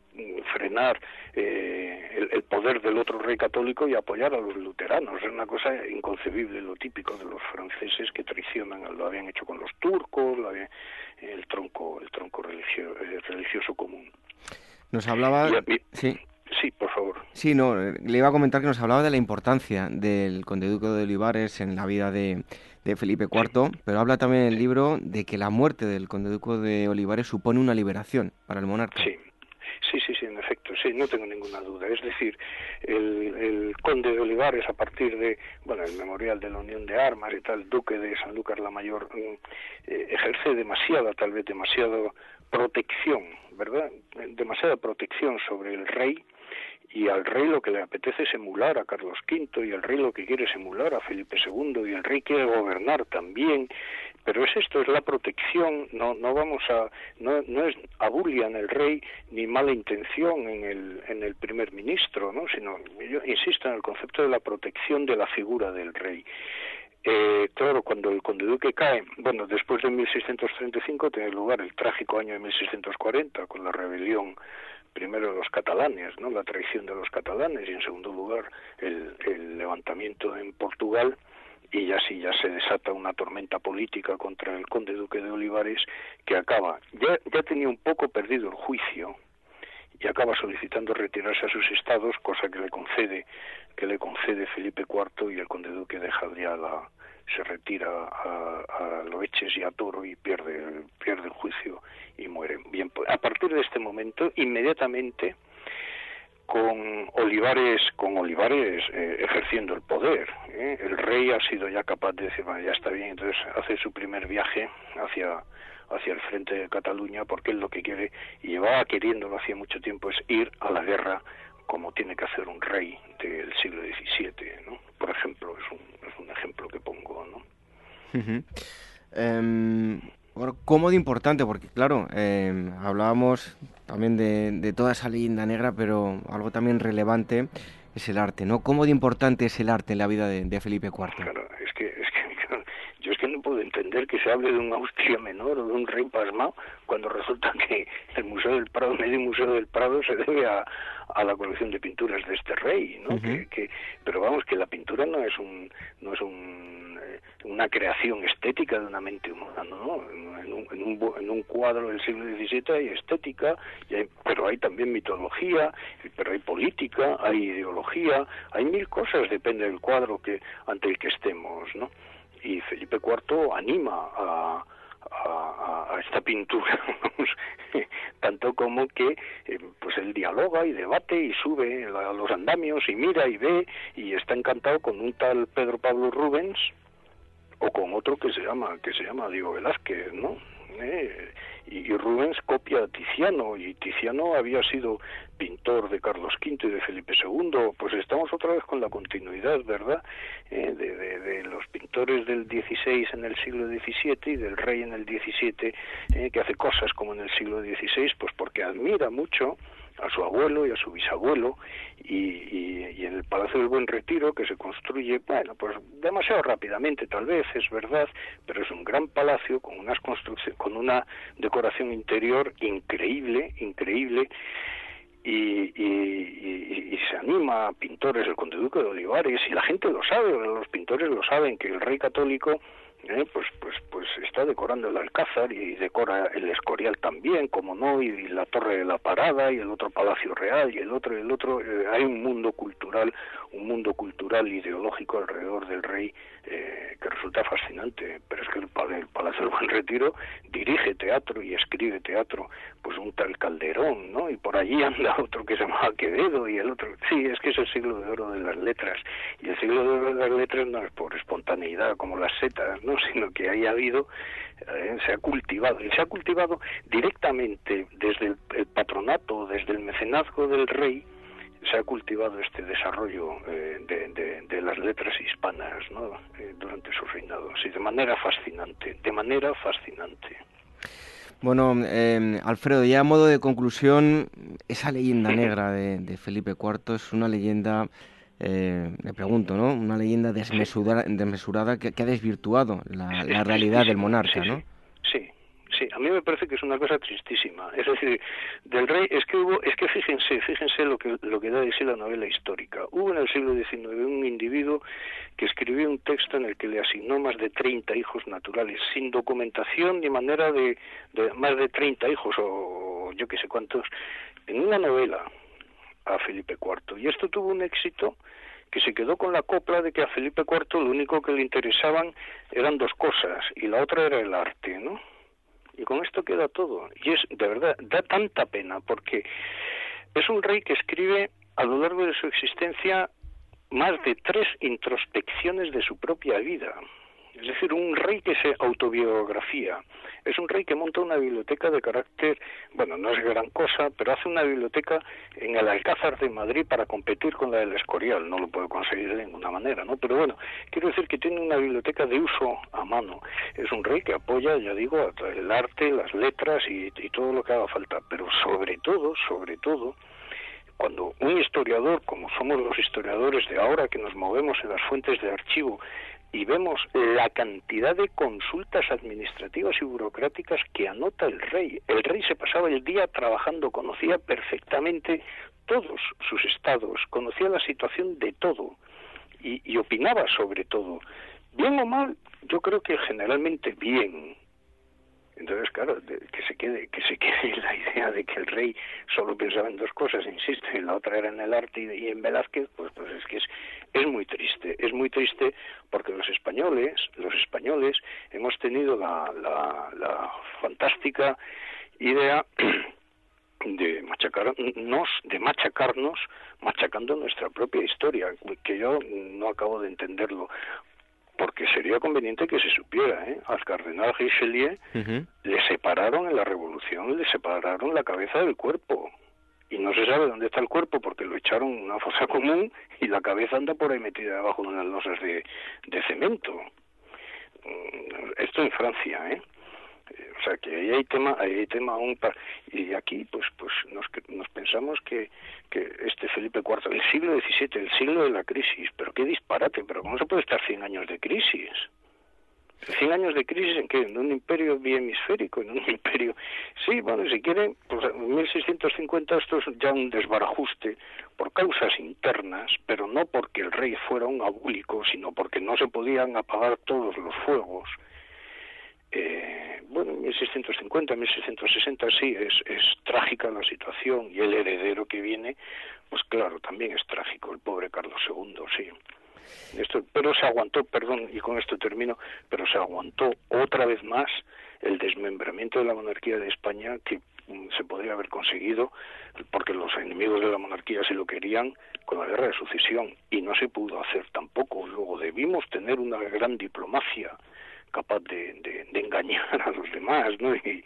I: frenar eh, el, poder del otro rey católico y apoyar a los luteranos. Es una cosa inconcebible, lo típico de los franceses que traicionan, lo habían hecho con los turcos, lo el tronco, el tronco religioso, eh, religioso común.
A: Nos hablaba... sí.
I: Sí, por favor.
A: Sí, no, le iba a comentar que nos hablaba de la importancia del conde duque de Olivares en la vida de, Felipe IV, pero habla también en el libro de que la muerte del conde duque de Olivares supone una liberación para el monarca.
I: Sí. Sí, sí, sí, en efecto, sí, no tengo ninguna duda. Es decir, el, conde de Olivares, a partir de, bueno, el memorial de la Unión de Armas y tal, duque de San Lucas la Mayor, mm, eh, ejerce demasiada, tal vez demasiado protección, ¿verdad? Demasiada protección sobre el rey y al rey lo que le apetece es emular a Carlos V y al rey lo que quiere es emular a Felipe II y el rey quiere gobernar también. Pero es esto es la protección no no vamos a no, no es abulia en el rey ni mala intención en el en el primer ministro no sino yo insisto en el concepto de la protección de la figura del rey. Eh, claro, cuando el conde duque cae, bueno, después de 1635 tiene lugar el trágico año de 1640 con la rebelión primero los catalanes, ¿no? La traición de los catalanes y en segundo lugar el, el levantamiento en Portugal y ya sí ya se desata una tormenta política contra el conde duque de Olivares que acaba ya ya tenía un poco perdido el juicio y acaba solicitando retirarse a sus estados cosa que le concede que le concede Felipe IV y el conde duque deja ya se retira a, a Loeches y a Toro y pierde pierde el juicio y muere. Bien, pues, a partir de este momento, inmediatamente, con Olivares, con Olivares eh, ejerciendo el poder, ¿eh? el rey ha sido ya capaz de decir, bueno, ya está bien, entonces hace su primer viaje hacia hacia el frente de Cataluña porque él lo que quiere y llevaba queriéndolo hacía mucho tiempo es ir a la guerra como tiene que hacer un rey del siglo XVII, ¿no? Por ejemplo, es un, es un ejemplo que pongo, ¿no?
A: Bueno, ¿cómo de importante? Porque claro, em, hablábamos también de, toda esa leyenda negra, pero algo también relevante es el arte, ¿no? ¿Cómo de importante es el arte en la vida de, Felipe IV?
I: Claro, es que, es que yo es que no puedo entender que se hable de un Austria menor o de un rey pasmado cuando resulta que el Museo del Prado, medio Museo del Prado, se debe a, la colección de pinturas de este rey, ¿no? que, pero vamos, que la pintura no es un, no es un una creación estética de una mente humana, ¿no? En un, en un, en un cuadro del siglo XVII hay estética, pero hay también mitología, pero hay política, hay ideología, hay mil cosas, depende del cuadro que ante el que estemos, ¿no? Y Felipe IV anima a, a, esta pintura, tanto como que eh, pues él dialoga y debate y sube a los andamios y mira y ve y está encantado con un tal Pedro Pablo Rubens, o con otro que se llama que se llama Diego Velázquez, ¿no? Eh, y, Rubens copia a Tiziano y Tiziano había sido pintor de Carlos V y de Felipe II, pues estamos otra vez con la continuidad, ¿verdad? Eh, de, los pintores del XVI en el siglo XVII y del rey en el XVII, eh, que hace cosas como en el siglo XVI, pues porque admira mucho a su abuelo y a su bisabuelo y, y, en el Palacio del Buen Retiro que se construye, bueno, pues demasiado rápidamente tal vez, es verdad, pero es un gran palacio con unas construcciones, con una decoración interior increíble, increíble y, y, se anima a pintores, el conde duque de Olivares, y la gente lo sabe, los pintores lo saben, que el rey católico ¿eh? pues pues pues está decorando el Alcázar y decora el Escorial también, como no, y, la Torre de la Parada y el otro Palacio Real y el otro y el otro. Eh, hay un mundo cultural, un mundo cultural ideológico alrededor del rey eh, que resulta fascinante. Pero es que el, el Palacio del Buen Retiro dirige teatro y escribe teatro, pues un tal Calderón, ¿no? Y por allí anda otro que se llama Quevedo y el otro. Sí, es que es el siglo de oro de las letras. Y el siglo de oro de las letras no es por espontaneidad como las setas, ¿no? sino que haya habido, eh, se ha cultivado, y se ha cultivado directamente desde el, patronato, desde el mecenazgo del rey, se ha cultivado este desarrollo eh, de, las letras hispanas. Eh, durante su reinado, sí, de manera fascinante, de manera fascinante.
A: Bueno, Alfredo, ya a modo de conclusión, esa leyenda negra de Felipe IV es una leyenda eh, le pregunto, ¿no? Una leyenda desmesurada, que, ha desvirtuado la, realidad del monarca, ¿no?
I: Sí, sí, a mí me parece que es una cosa tristísima. Es decir, del rey, es que hubo, es que fíjense, fíjense lo que, lo que da de sí la novela histórica. Hubo en el siglo XIX un individuo que escribió un texto en el que le asignó más de 30 hijos naturales, sin documentación ni manera de, de más de 30 hijos o yo qué sé cuántos, en una novela a Felipe IV. Y esto tuvo un éxito que se quedó con la copla de que a Felipe IV lo único que le interesaban eran dos cosas y la otra era el arte, ¿no? Y con esto queda todo. Y es, de verdad, da tanta pena porque es un rey que escribe a lo largo de su existencia más de tres introspecciones de su propia vida. Es decir, un rey que se autobiografía. Es un rey que monta una biblioteca de carácter, bueno, no es gran cosa, pero hace una biblioteca en el Alcázar de Madrid para competir con la del Escorial. No lo puede conseguir de ninguna manera, ¿no? Pero bueno, quiero decir que tiene una biblioteca de uso a mano. Es un rey que apoya, ya digo, el arte, las letras y, y todo lo que haga falta. Pero sobre todo, sobre todo, cuando un historiador, como somos los historiadores de ahora que nos movemos en las fuentes de archivo, y vemos la cantidad de consultas administrativas y burocráticas que anota el rey. El rey se pasaba el día trabajando, conocía perfectamente todos sus estados, conocía la situación de todo y, y opinaba sobre todo. Bien o mal, yo creo que generalmente bien, entonces, claro, que se quede que se quede la idea de que el rey solo pensaba en dos cosas, insisto, y la otra era en el arte y, en Velázquez, pues, pues es que es, es muy triste. Es muy triste porque los españoles, los españoles, hemos tenido la, la, fantástica idea de machacarnos, de machacarnos, machacando nuestra propia historia, que yo no acabo de entenderlo porque sería conveniente que se supiera, ¿eh? Al cardenal Richelieu le separaron en la revolución, le separaron la cabeza del cuerpo. Y no se sabe dónde está el cuerpo porque lo echaron en una fosa común y la cabeza anda por ahí metida debajo de unas losas de, de cemento. Mm, esto en Francia, ¿eh? o sea que ahí hay tema ahí hay tema aún para, y aquí pues pues nos, nos pensamos que, que este Felipe IV el siglo XVII el siglo de la crisis pero qué disparate pero cómo se puede estar 100 años de crisis 100 años de crisis en qué en un imperio biemisférico en un imperio sí bueno si quieren pues en 1650 esto es ya un desbarajuste por causas internas pero no porque el rey fuera un abúlico sino porque no se podían apagar todos los fuegos. Eh, bueno, en 1650, 1660 sí, es, es trágica la situación y el heredero que viene, pues claro, también es trágico, el pobre Carlos II, sí. Esto, pero se aguantó, perdón, y con esto termino, pero se aguantó otra vez más el desmembramiento de la monarquía de España que mm, se podría haber conseguido porque los enemigos de la monarquía sí lo querían con la guerra de sucesión y no se pudo hacer tampoco. Luego debimos tener una gran diplomacia capaz de, engañar a los demás ¿no? y,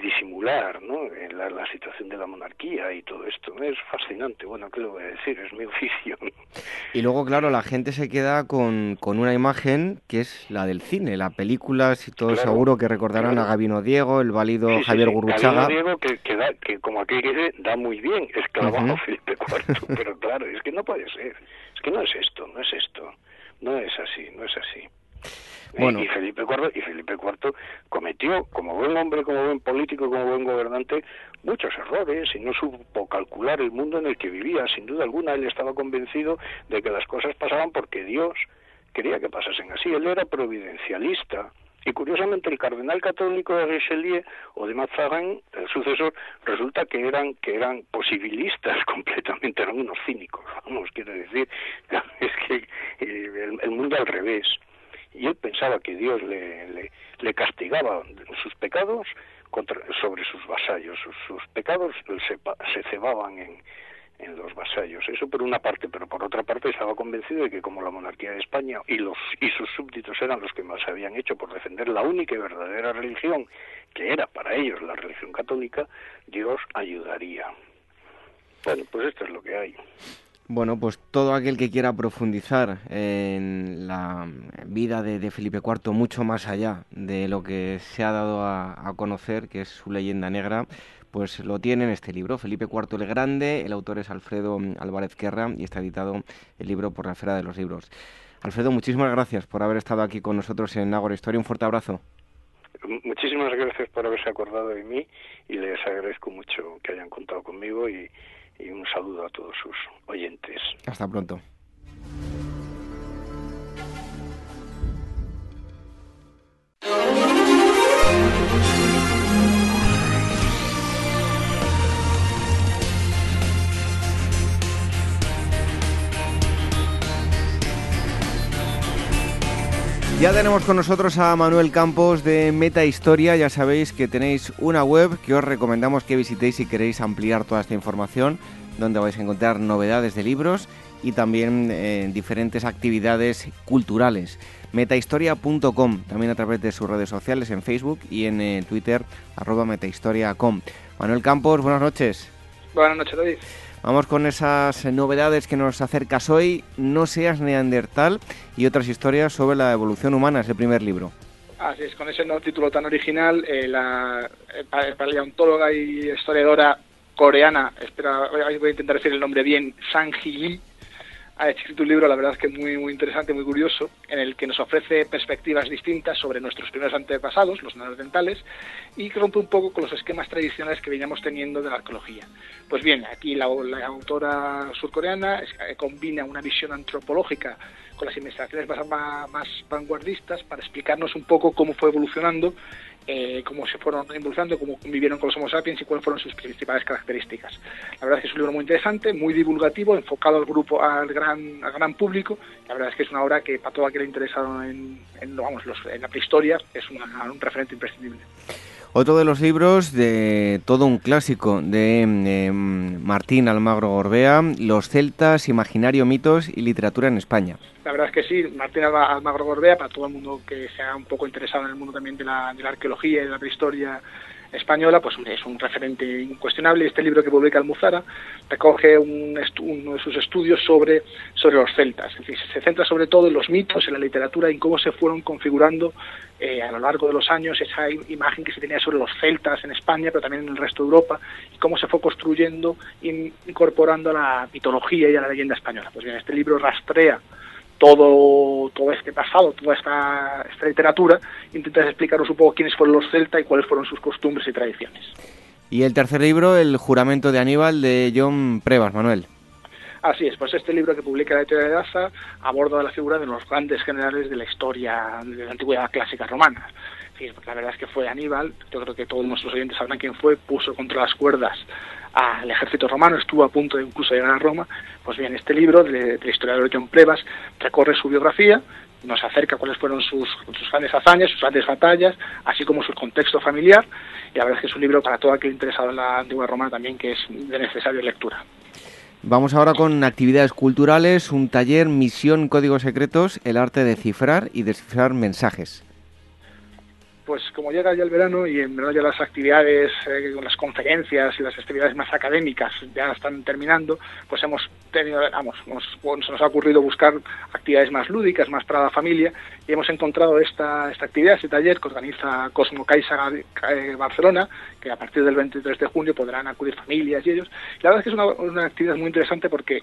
I: disimular ¿no? La, la, situación de la monarquía y todo esto. Es fascinante, bueno, ¿qué le voy a decir? Es mi oficio.
A: Y luego, claro, la gente se queda con, con una imagen que es la del cine, la película, si todos seguro que recordarán a Gabino Diego, el válido Javier Gurruchaga.
I: Gabino Diego, que, que, da, que como aquí dice, da muy bien, es que uh Felipe IV, pero claro, es que no puede ser, es que no es esto, no es esto, no es así, no es así. Bueno. Y, Felipe IV, y Felipe IV cometió, como buen hombre, como buen político, como buen gobernante, muchos errores y no supo calcular el mundo en el que vivía. Sin duda alguna, él estaba convencido de que las cosas pasaban porque Dios quería que pasasen así. Él era providencialista. Y curiosamente el cardenal católico de Richelieu o de Mazarin, el sucesor, resulta que eran que eran posibilistas completamente, eran unos cínicos, vamos, quiero decir, es que eh, el mundo al revés y él pensaba que Dios le, le, castigaba sus pecados contra, sobre sus vasallos. Sus, pecados se, se cebaban en, en los vasallos. Eso por una parte, pero por otra parte estaba convencido de que como la monarquía de España y los y sus súbditos eran los que más habían hecho por defender la única y verdadera religión, que era para ellos la religión católica, Dios ayudaría. Bueno, pues esto es lo que hay.
A: Bueno, pues todo aquel que quiera profundizar en la vida de, Felipe IV mucho más allá de lo que se ha dado a, conocer, que es su leyenda negra, pues lo tiene en este libro, Felipe IV el Grande, el autor es Alfredo Álvarez Guerra y está editado el libro por la Esfera de los Libros. Alfredo, muchísimas gracias por haber estado aquí con nosotros en Ágora Historia. Un fuerte abrazo.
I: Muchísimas gracias por haberse acordado de mí y les agradezco mucho que hayan contado conmigo y, y un saludo a todos sus oyentes.
A: Hasta pronto. Ya tenemos con nosotros a Manuel Campos de Meta Historia. Ya sabéis que tenéis una web que os recomendamos que visitéis si queréis ampliar toda esta información, donde vais a encontrar novedades de libros y también eh, diferentes actividades culturales. Metahistoria.com, también a través de sus redes sociales en Facebook y en eh, Twitter, arroba metahistoria.com. Manuel Campos, buenas noches.
J: Buenas noches, David.
A: Vamos con esas novedades que nos acercas hoy, No seas neandertal y otras historias sobre la evolución humana, es el primer libro.
J: Así es, con ese título tan original, eh, la eh, paleontóloga y historiadora coreana, espera, voy a intentar decir el nombre bien, Sang Hee ha escrito un libro, la verdad que muy, muy interesante, muy curioso, en el que nos ofrece perspectivas distintas sobre nuestros primeros antepasados, los neandertales, y que rompe un poco con los esquemas tradicionales que veníamos teniendo de la arqueología. Pues bien, aquí la, autora surcoreana eh, combina una visión antropológica con las investigaciones más, más vanguardistas para explicarnos un poco cómo fue evolucionando eh, cómo se fueron evolucionando, cómo convivieron con los Homo sapiens y cuáles fueron sus principales características. La verdad es que es un libro muy interesante, muy divulgativo, enfocado al grupo, al gran, al gran público. La verdad es que es una obra que para todo aquel interesado en, en, vamos, en la prehistoria es un referente imprescindible.
A: Otro de los libros de todo un clásico de em, Martín Almagro Gorbea, Los celtas, imaginario, mitos y literatura en España.
J: La verdad es que sí, Martín Almagro Gorbea, para todo el mundo que sea un poco interesado en el mundo también de la, de la arqueología y de la prehistoria española, pues es un referente incuestionable. Este libro que publica Almuzara recoge un uno de sus estudios sobre, sobre los celtas. Es decir, se centra sobre todo en los mitos, en la literatura en cómo se fueron configurando eh, a lo largo de los años esa imagen que se tenía sobre los celtas en España, pero también en el resto de Europa, y cómo se fue construyendo, incorporando a la mitología y a la leyenda española. Pues bien, este libro rastrea todo, todo este pasado, toda esta, esta literatura, intenta explicaros un poco quiénes fueron los celtas y cuáles fueron sus costumbres y tradiciones.
A: Y el tercer libro, El juramento de Aníbal, de John Prevas, Manuel.
J: Así es, pues este libro que publica la teoría de Daza aborda la figura de los grandes generales de la historia de la antigüedad clásica romana. la verdad es que fue Aníbal, yo creo que todos nuestros oyentes sabrán quién fue, puso contra las cuerdas al ejército romano, estuvo a punto de incluso llegar a Roma. Pues bien, este libro del de historiador John Plebas recorre su biografía, nos acerca cuáles fueron sus, sus, grandes hazañas, sus grandes batallas, así como su contexto familiar. Y la verdad es que es un libro para todo aquel interesado en la antigua Roma también que es de necesaria lectura.
A: Vamos ahora con actividades culturales, un taller Misión Códigos Secretos, el arte de cifrar y descifrar mensajes.
J: Pues como llega ya el verano y en verdad ya las actividades, eh, las conferencias y las actividades más académicas ya están terminando, pues hemos tenido, vamos, se nos ha ocurrido buscar actividades más lúdicas, más para la familia y hemos encontrado esta, esta actividad, este taller que organiza Cosmo Caixa eh, Barcelona, que a partir del 23 de junio podrán acudir familias y ellos. la verdad es que es una, una actividad muy interesante porque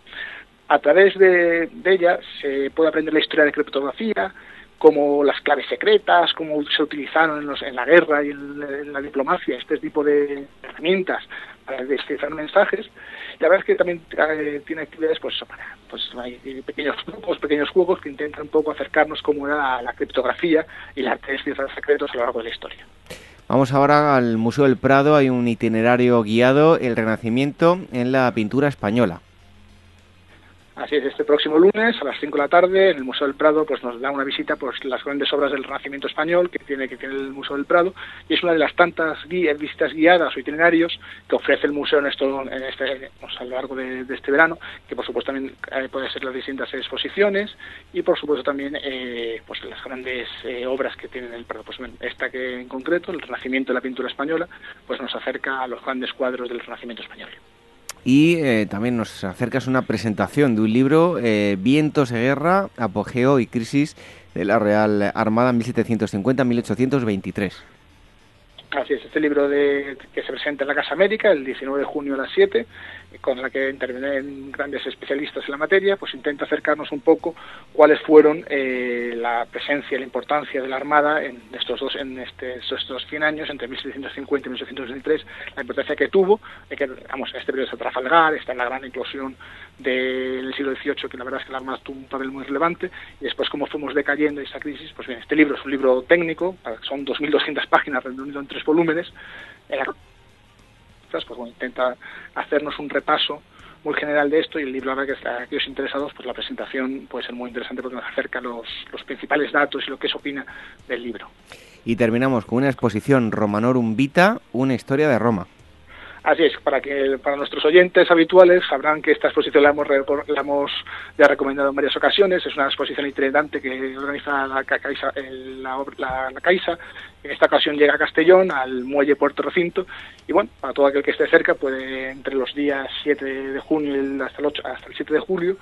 J: a través de, ella se puede aprender la historia de criptografía, como las claves secretas, cómo se utilizaron en, los, en la guerra y en, la diplomacia este tipo de herramientas para descifrar mensajes. Y la verdad es que también eh, tiene actividades, pues, para, pues hay pequeños grupos, pequeños juegos que intentan un poco acercarnos cómo era la, criptografía y la descifrar secretos a lo largo de la historia.
A: Vamos ahora al Museo del Prado, hay un itinerario guiado, el Renacimiento en la pintura española.
J: Así es, este próximo lunes a las 5 de la tarde en el Museo del Prado pues nos da una visita pues las grandes obras del Renacimiento español que tiene que tiene el Museo del Prado y es una de las tantas visitas guiadas o itinerarios que ofrece el museo en esto en este pues, a lo largo de, este verano que por supuesto también eh, puede ser las distintas exposiciones y por supuesto también eh, pues las grandes eh, obras que tiene el Prado. Pues esta que en concreto el Renacimiento de la pintura española pues nos acerca a los grandes cuadros del Renacimiento español
A: y eh, también nos acercas una presentación de un libro, eh, Vientos de Guerra, Apogeo y Crisis de la Real Armada 1750-1823.
J: Así es, este libro de, que se presenta en la Casa América el 19 de junio a las 7 con la que intervienen grandes especialistas en la materia, pues intenta acercarnos un poco cuáles fueron eh, la presencia y la importancia de la Armada en estos dos en este, estos 100 años, entre 1750 y 1823, la importancia que tuvo, de que, vamos, este periodo de Trafalgar, está en la gran inclusión del siglo XVIII, que la verdad es que la Armada tuvo un papel muy relevante, y después cómo fuimos decayendo esa crisis, pues bien, este libro es un libro técnico, son 2.200 páginas reunido en tres volúmenes, en la pues bueno, intenta hacernos un repaso muy general de esto y el libro, verdad que a aquellos interesados, pues la presentación puede ser muy interesante porque nos acerca los, los principales datos y lo que se opina del libro.
A: Y terminamos con una exposición Romanorum Vita, una historia de Roma.
J: Así es, para que para nuestros oyentes habituales sabrán que esta exposición la hemos, la hemos ya recomendado en varias ocasiones. Es una exposición itinerante que organiza la Caixa, la, Caixa. En esta ocasión llega a Castellón, al muelle Puerto Recinto. Y bueno, para todo aquel que esté cerca, puede entre los días 7 de junio hasta el, 8, hasta el 7 de julio,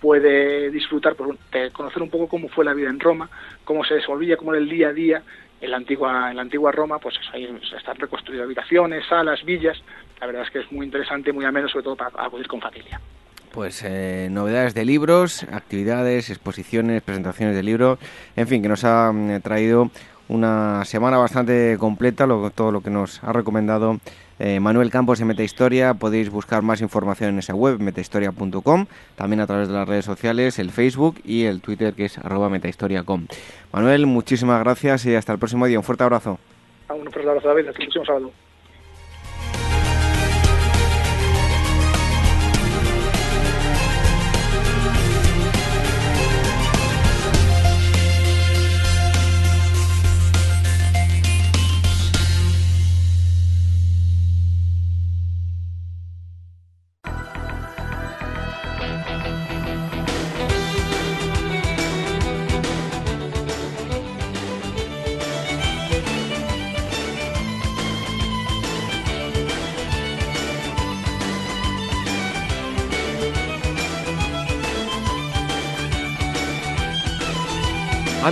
J: puede disfrutar por, de conocer un poco cómo fue la vida en Roma, cómo se desenvolvía, cómo era el día a día en la antigua, en la antigua Roma, pues ahí están reconstruidas habitaciones, salas, villas. La verdad es que es muy interesante, muy ameno, sobre todo para acudir con familia.
A: Pues eh, novedades de libros, actividades, exposiciones, presentaciones de libros, en fin, que nos ha mm, traído una semana bastante completa, todo lo que nos ha recomendado eh, Manuel Campos en Metahistoria. Podéis buscar más información en esa web, metahistoria.com, también a través de las redes sociales, el Facebook y el Twitter que es arroba metahistoria.com. Manuel, muchísimas gracias y hasta el próximo día. Un fuerte abrazo.
J: Un fuerte abrazo, David. Hasta el próximo sábado.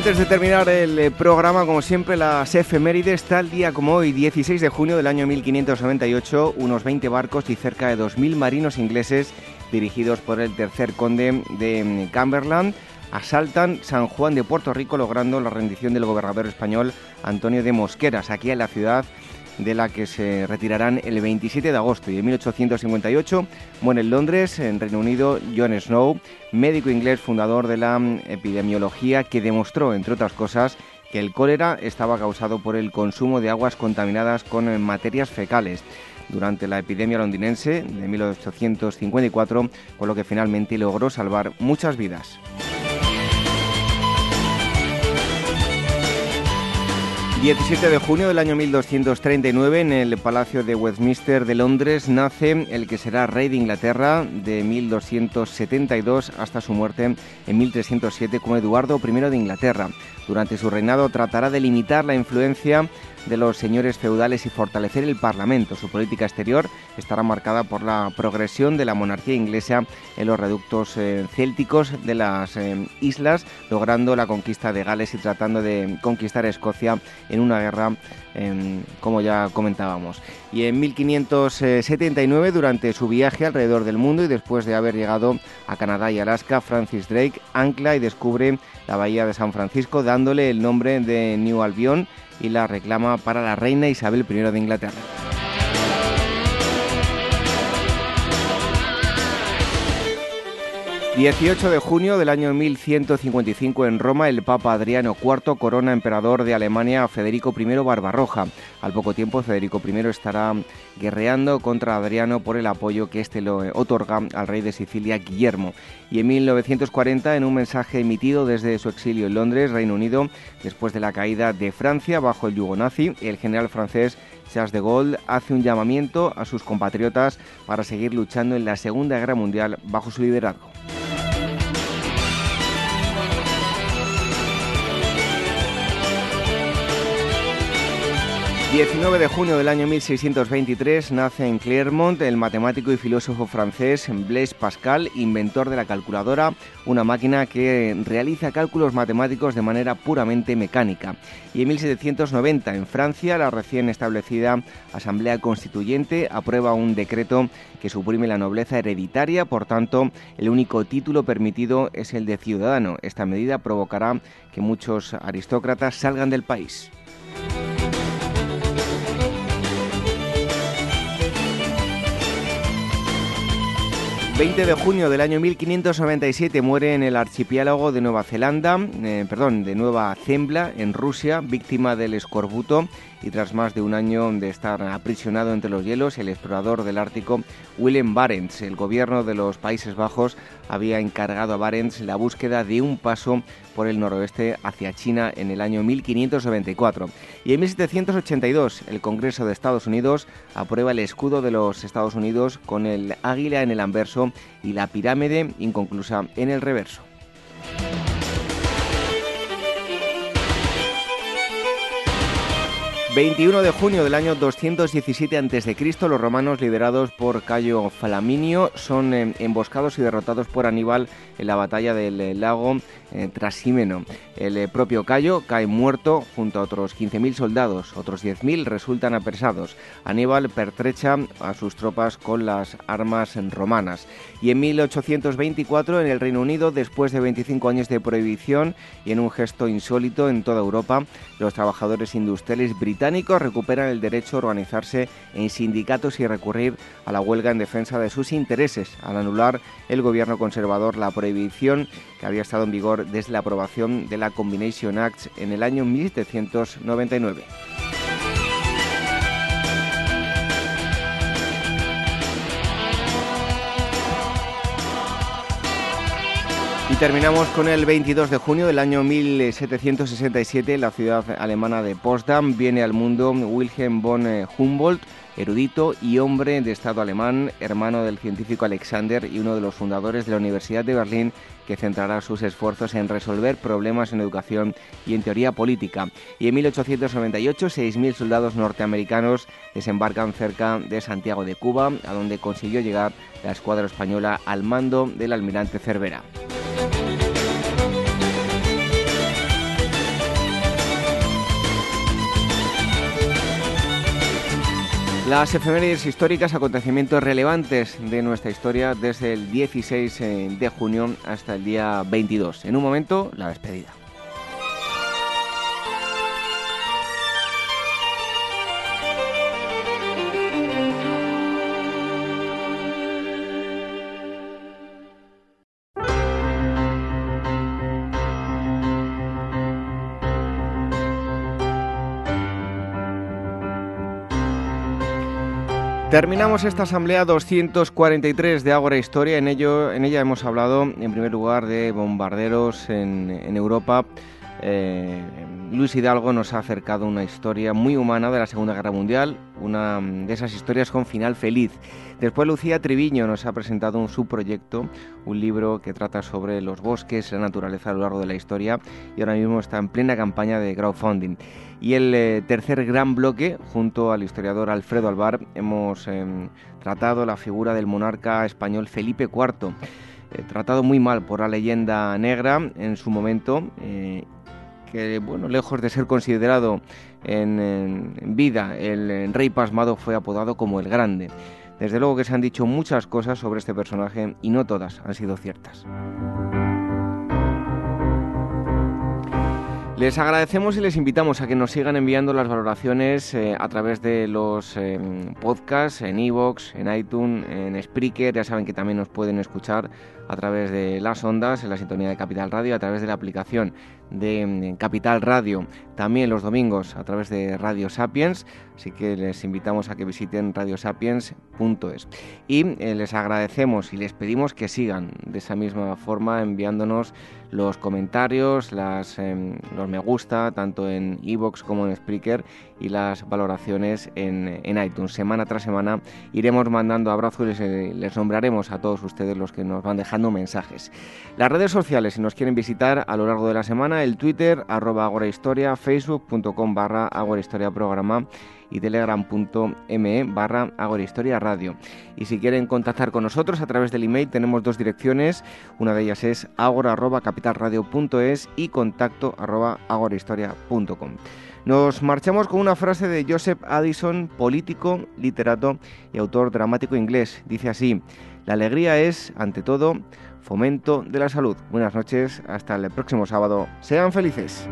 A: Antes de terminar el eh, programa, como siempre, las efemérides, tal día como hoy, 16 de junio del año 1598, unos 20 barcos y cerca de 2.000 marinos ingleses dirigidos por el tercer conde de mm, Cumberland asaltan San Juan de Puerto Rico logrando la rendición del gobernador español Antonio de Mosqueras, aquí en la ciudad de la que se retirarán el 27 de agosto y en 1858 muere en Londres, en Reino Unido, John Snow, médico inglés fundador de la epidemiología que demostró, entre otras cosas, que el cólera estaba causado por el consumo de aguas contaminadas con materias fecales durante la epidemia londinense de 1854, con lo que finalmente logró salvar muchas vidas. 17 de junio del año 1239, en el Palacio de Westminster de Londres, nace el que será rey de Inglaterra de 1272 hasta su muerte en 1307 como Eduardo I de Inglaterra. Durante su reinado tratará de limitar la influencia de los señores feudales y fortalecer el Parlamento. Su política exterior estará marcada por la progresión de la monarquía inglesa en los reductos eh, célticos de las eh, islas, logrando la conquista de Gales y tratando de conquistar Escocia en una guerra, como ya comentábamos. Y en 1579, durante su viaje alrededor del mundo y después de haber llegado a Canadá y Alaska, Francis Drake ancla y descubre la bahía de San Francisco, dándole el nombre de New Albion y la reclama para la reina Isabel I de Inglaterra. 18 de junio del año 1155 en Roma, el Papa Adriano IV corona emperador de Alemania a Federico I Barbarroja. Al poco tiempo, Federico I estará guerreando contra Adriano por el apoyo que éste le otorga al rey de Sicilia, Guillermo. Y en 1940, en un mensaje emitido desde su exilio en Londres, Reino Unido, después de la caída de Francia bajo el yugo nazi, el general francés Charles de Gaulle hace un llamamiento a sus compatriotas para seguir luchando en la Segunda Guerra Mundial bajo su liderazgo. 19 de junio del año 1623 nace en Clermont el matemático y filósofo francés Blaise Pascal, inventor de la calculadora, una máquina que realiza cálculos matemáticos de manera puramente mecánica. Y en 1790 en Francia la recién establecida Asamblea Constituyente aprueba un decreto que suprime la nobleza hereditaria, por tanto el único título permitido es el de ciudadano. Esta medida provocará que muchos aristócratas salgan del país. 20 de junio del año 1597 muere en el archipiélago de Nueva Zelanda, eh, perdón, de Nueva Zembla, en Rusia, víctima del escorbuto y tras más de un año de estar aprisionado entre los hielos, el explorador del Ártico Willem Barents. El gobierno de los Países Bajos había encargado a Barents la búsqueda de un paso por el noroeste hacia China en el año 1594. Y en 1782 el Congreso de Estados Unidos aprueba el escudo de los Estados Unidos con el águila en el anverso y la pirámide inconclusa en el reverso. 21 de junio del año 217 a.C., los romanos, liderados por Cayo Flaminio, son eh, emboscados y derrotados por Aníbal en la batalla del eh, lago eh, Trasímeno. El propio Cayo cae muerto junto a otros 15.000 soldados, otros 10.000 resultan apresados. Aníbal pertrecha a sus tropas con las armas romanas. Y en 1824, en el Reino Unido, después de 25 años de prohibición y en un gesto insólito en toda Europa, los trabajadores industriales británicos recuperan el derecho a organizarse en sindicatos y recurrir a la huelga en defensa de sus intereses, al anular el gobierno conservador la prohibición que había estado en vigor desde la aprobación de la Combination Act en el año 1799. Y terminamos con el 22 de junio del año 1767. En la ciudad alemana de Potsdam viene al mundo Wilhelm von eh, Humboldt, erudito y hombre de Estado alemán, hermano del científico Alexander y uno de los fundadores de la Universidad de Berlín, que centrará sus esfuerzos en resolver problemas en educación y en teoría política. Y en 1898, 6.000 soldados norteamericanos desembarcan cerca de Santiago de Cuba, a donde consiguió llegar la escuadra española al mando del almirante Cervera. Las efemérides históricas, acontecimientos relevantes de nuestra historia desde el 16 eh, de junio hasta el día 22. En un momento, la despedida. Terminamos esta asamblea 243 de Ágora Historia. En, ello, en ella hemos hablado, en primer lugar, de bombarderos en, Europa, eh, Luis Hidalgo nos ha acercado una historia muy humana de la Segunda Guerra Mundial, una de esas historias con final feliz. Después Lucía Triviño nos ha presentado un subproyecto, un libro que trata sobre los bosques, la naturaleza a lo largo de la historia y ahora mismo está en plena campaña de crowdfunding. Y el eh, tercer gran bloque, junto al historiador Alfredo Alvar, hemos em, tratado la figura del monarca español Felipe IV. Eh, tratado muy mal por la leyenda negra en su momento eh, que, bueno, lejos de ser considerado en, vida, el rey pasmado fue apodado como el Grande. Desde luego que se han dicho muchas cosas sobre este personaje y no todas han sido ciertas. Les agradecemos y les invitamos a que nos sigan enviando las valoraciones eh, a través de los eh, podcasts en iVoox, en iTunes, en Spreaker. Ya saben que también nos pueden escuchar a través de las ondas en la sintonía de Capital Radio, a través de la aplicación de mm, Capital Radio, también los domingos a través de Radio Sapiens, así que les invitamos a que visiten radiosapiens.es. Y eh, les agradecemos y les pedimos que sigan de esa misma forma enviándonos los comentarios, las, em, los me gusta, tanto en iVoox como en Spreaker, y las valoraciones en, iTunes. Semana tras semana iremos mandando abrazos y les, eh, les nombraremos a todos ustedes los que nos van dejando mensajes. Las redes sociales, si nos quieren visitar a lo largo de la semana, el Twitter, arroba agorahistoria, facebook.com barra agorahistoria programa y telegram.me barra agorahistoria radio. Y si quieren contactar con nosotros a través del email tenemos dos direcciones, una de ellas es agora y contacto arroba agorahistoria.com. Nos marchamos con una frase de Joseph Addison, político, literato y autor dramático inglés. Dice así, la alegría es, ante todo, fomento de la salud. Buenas noches, hasta el próximo sábado. Sean felices.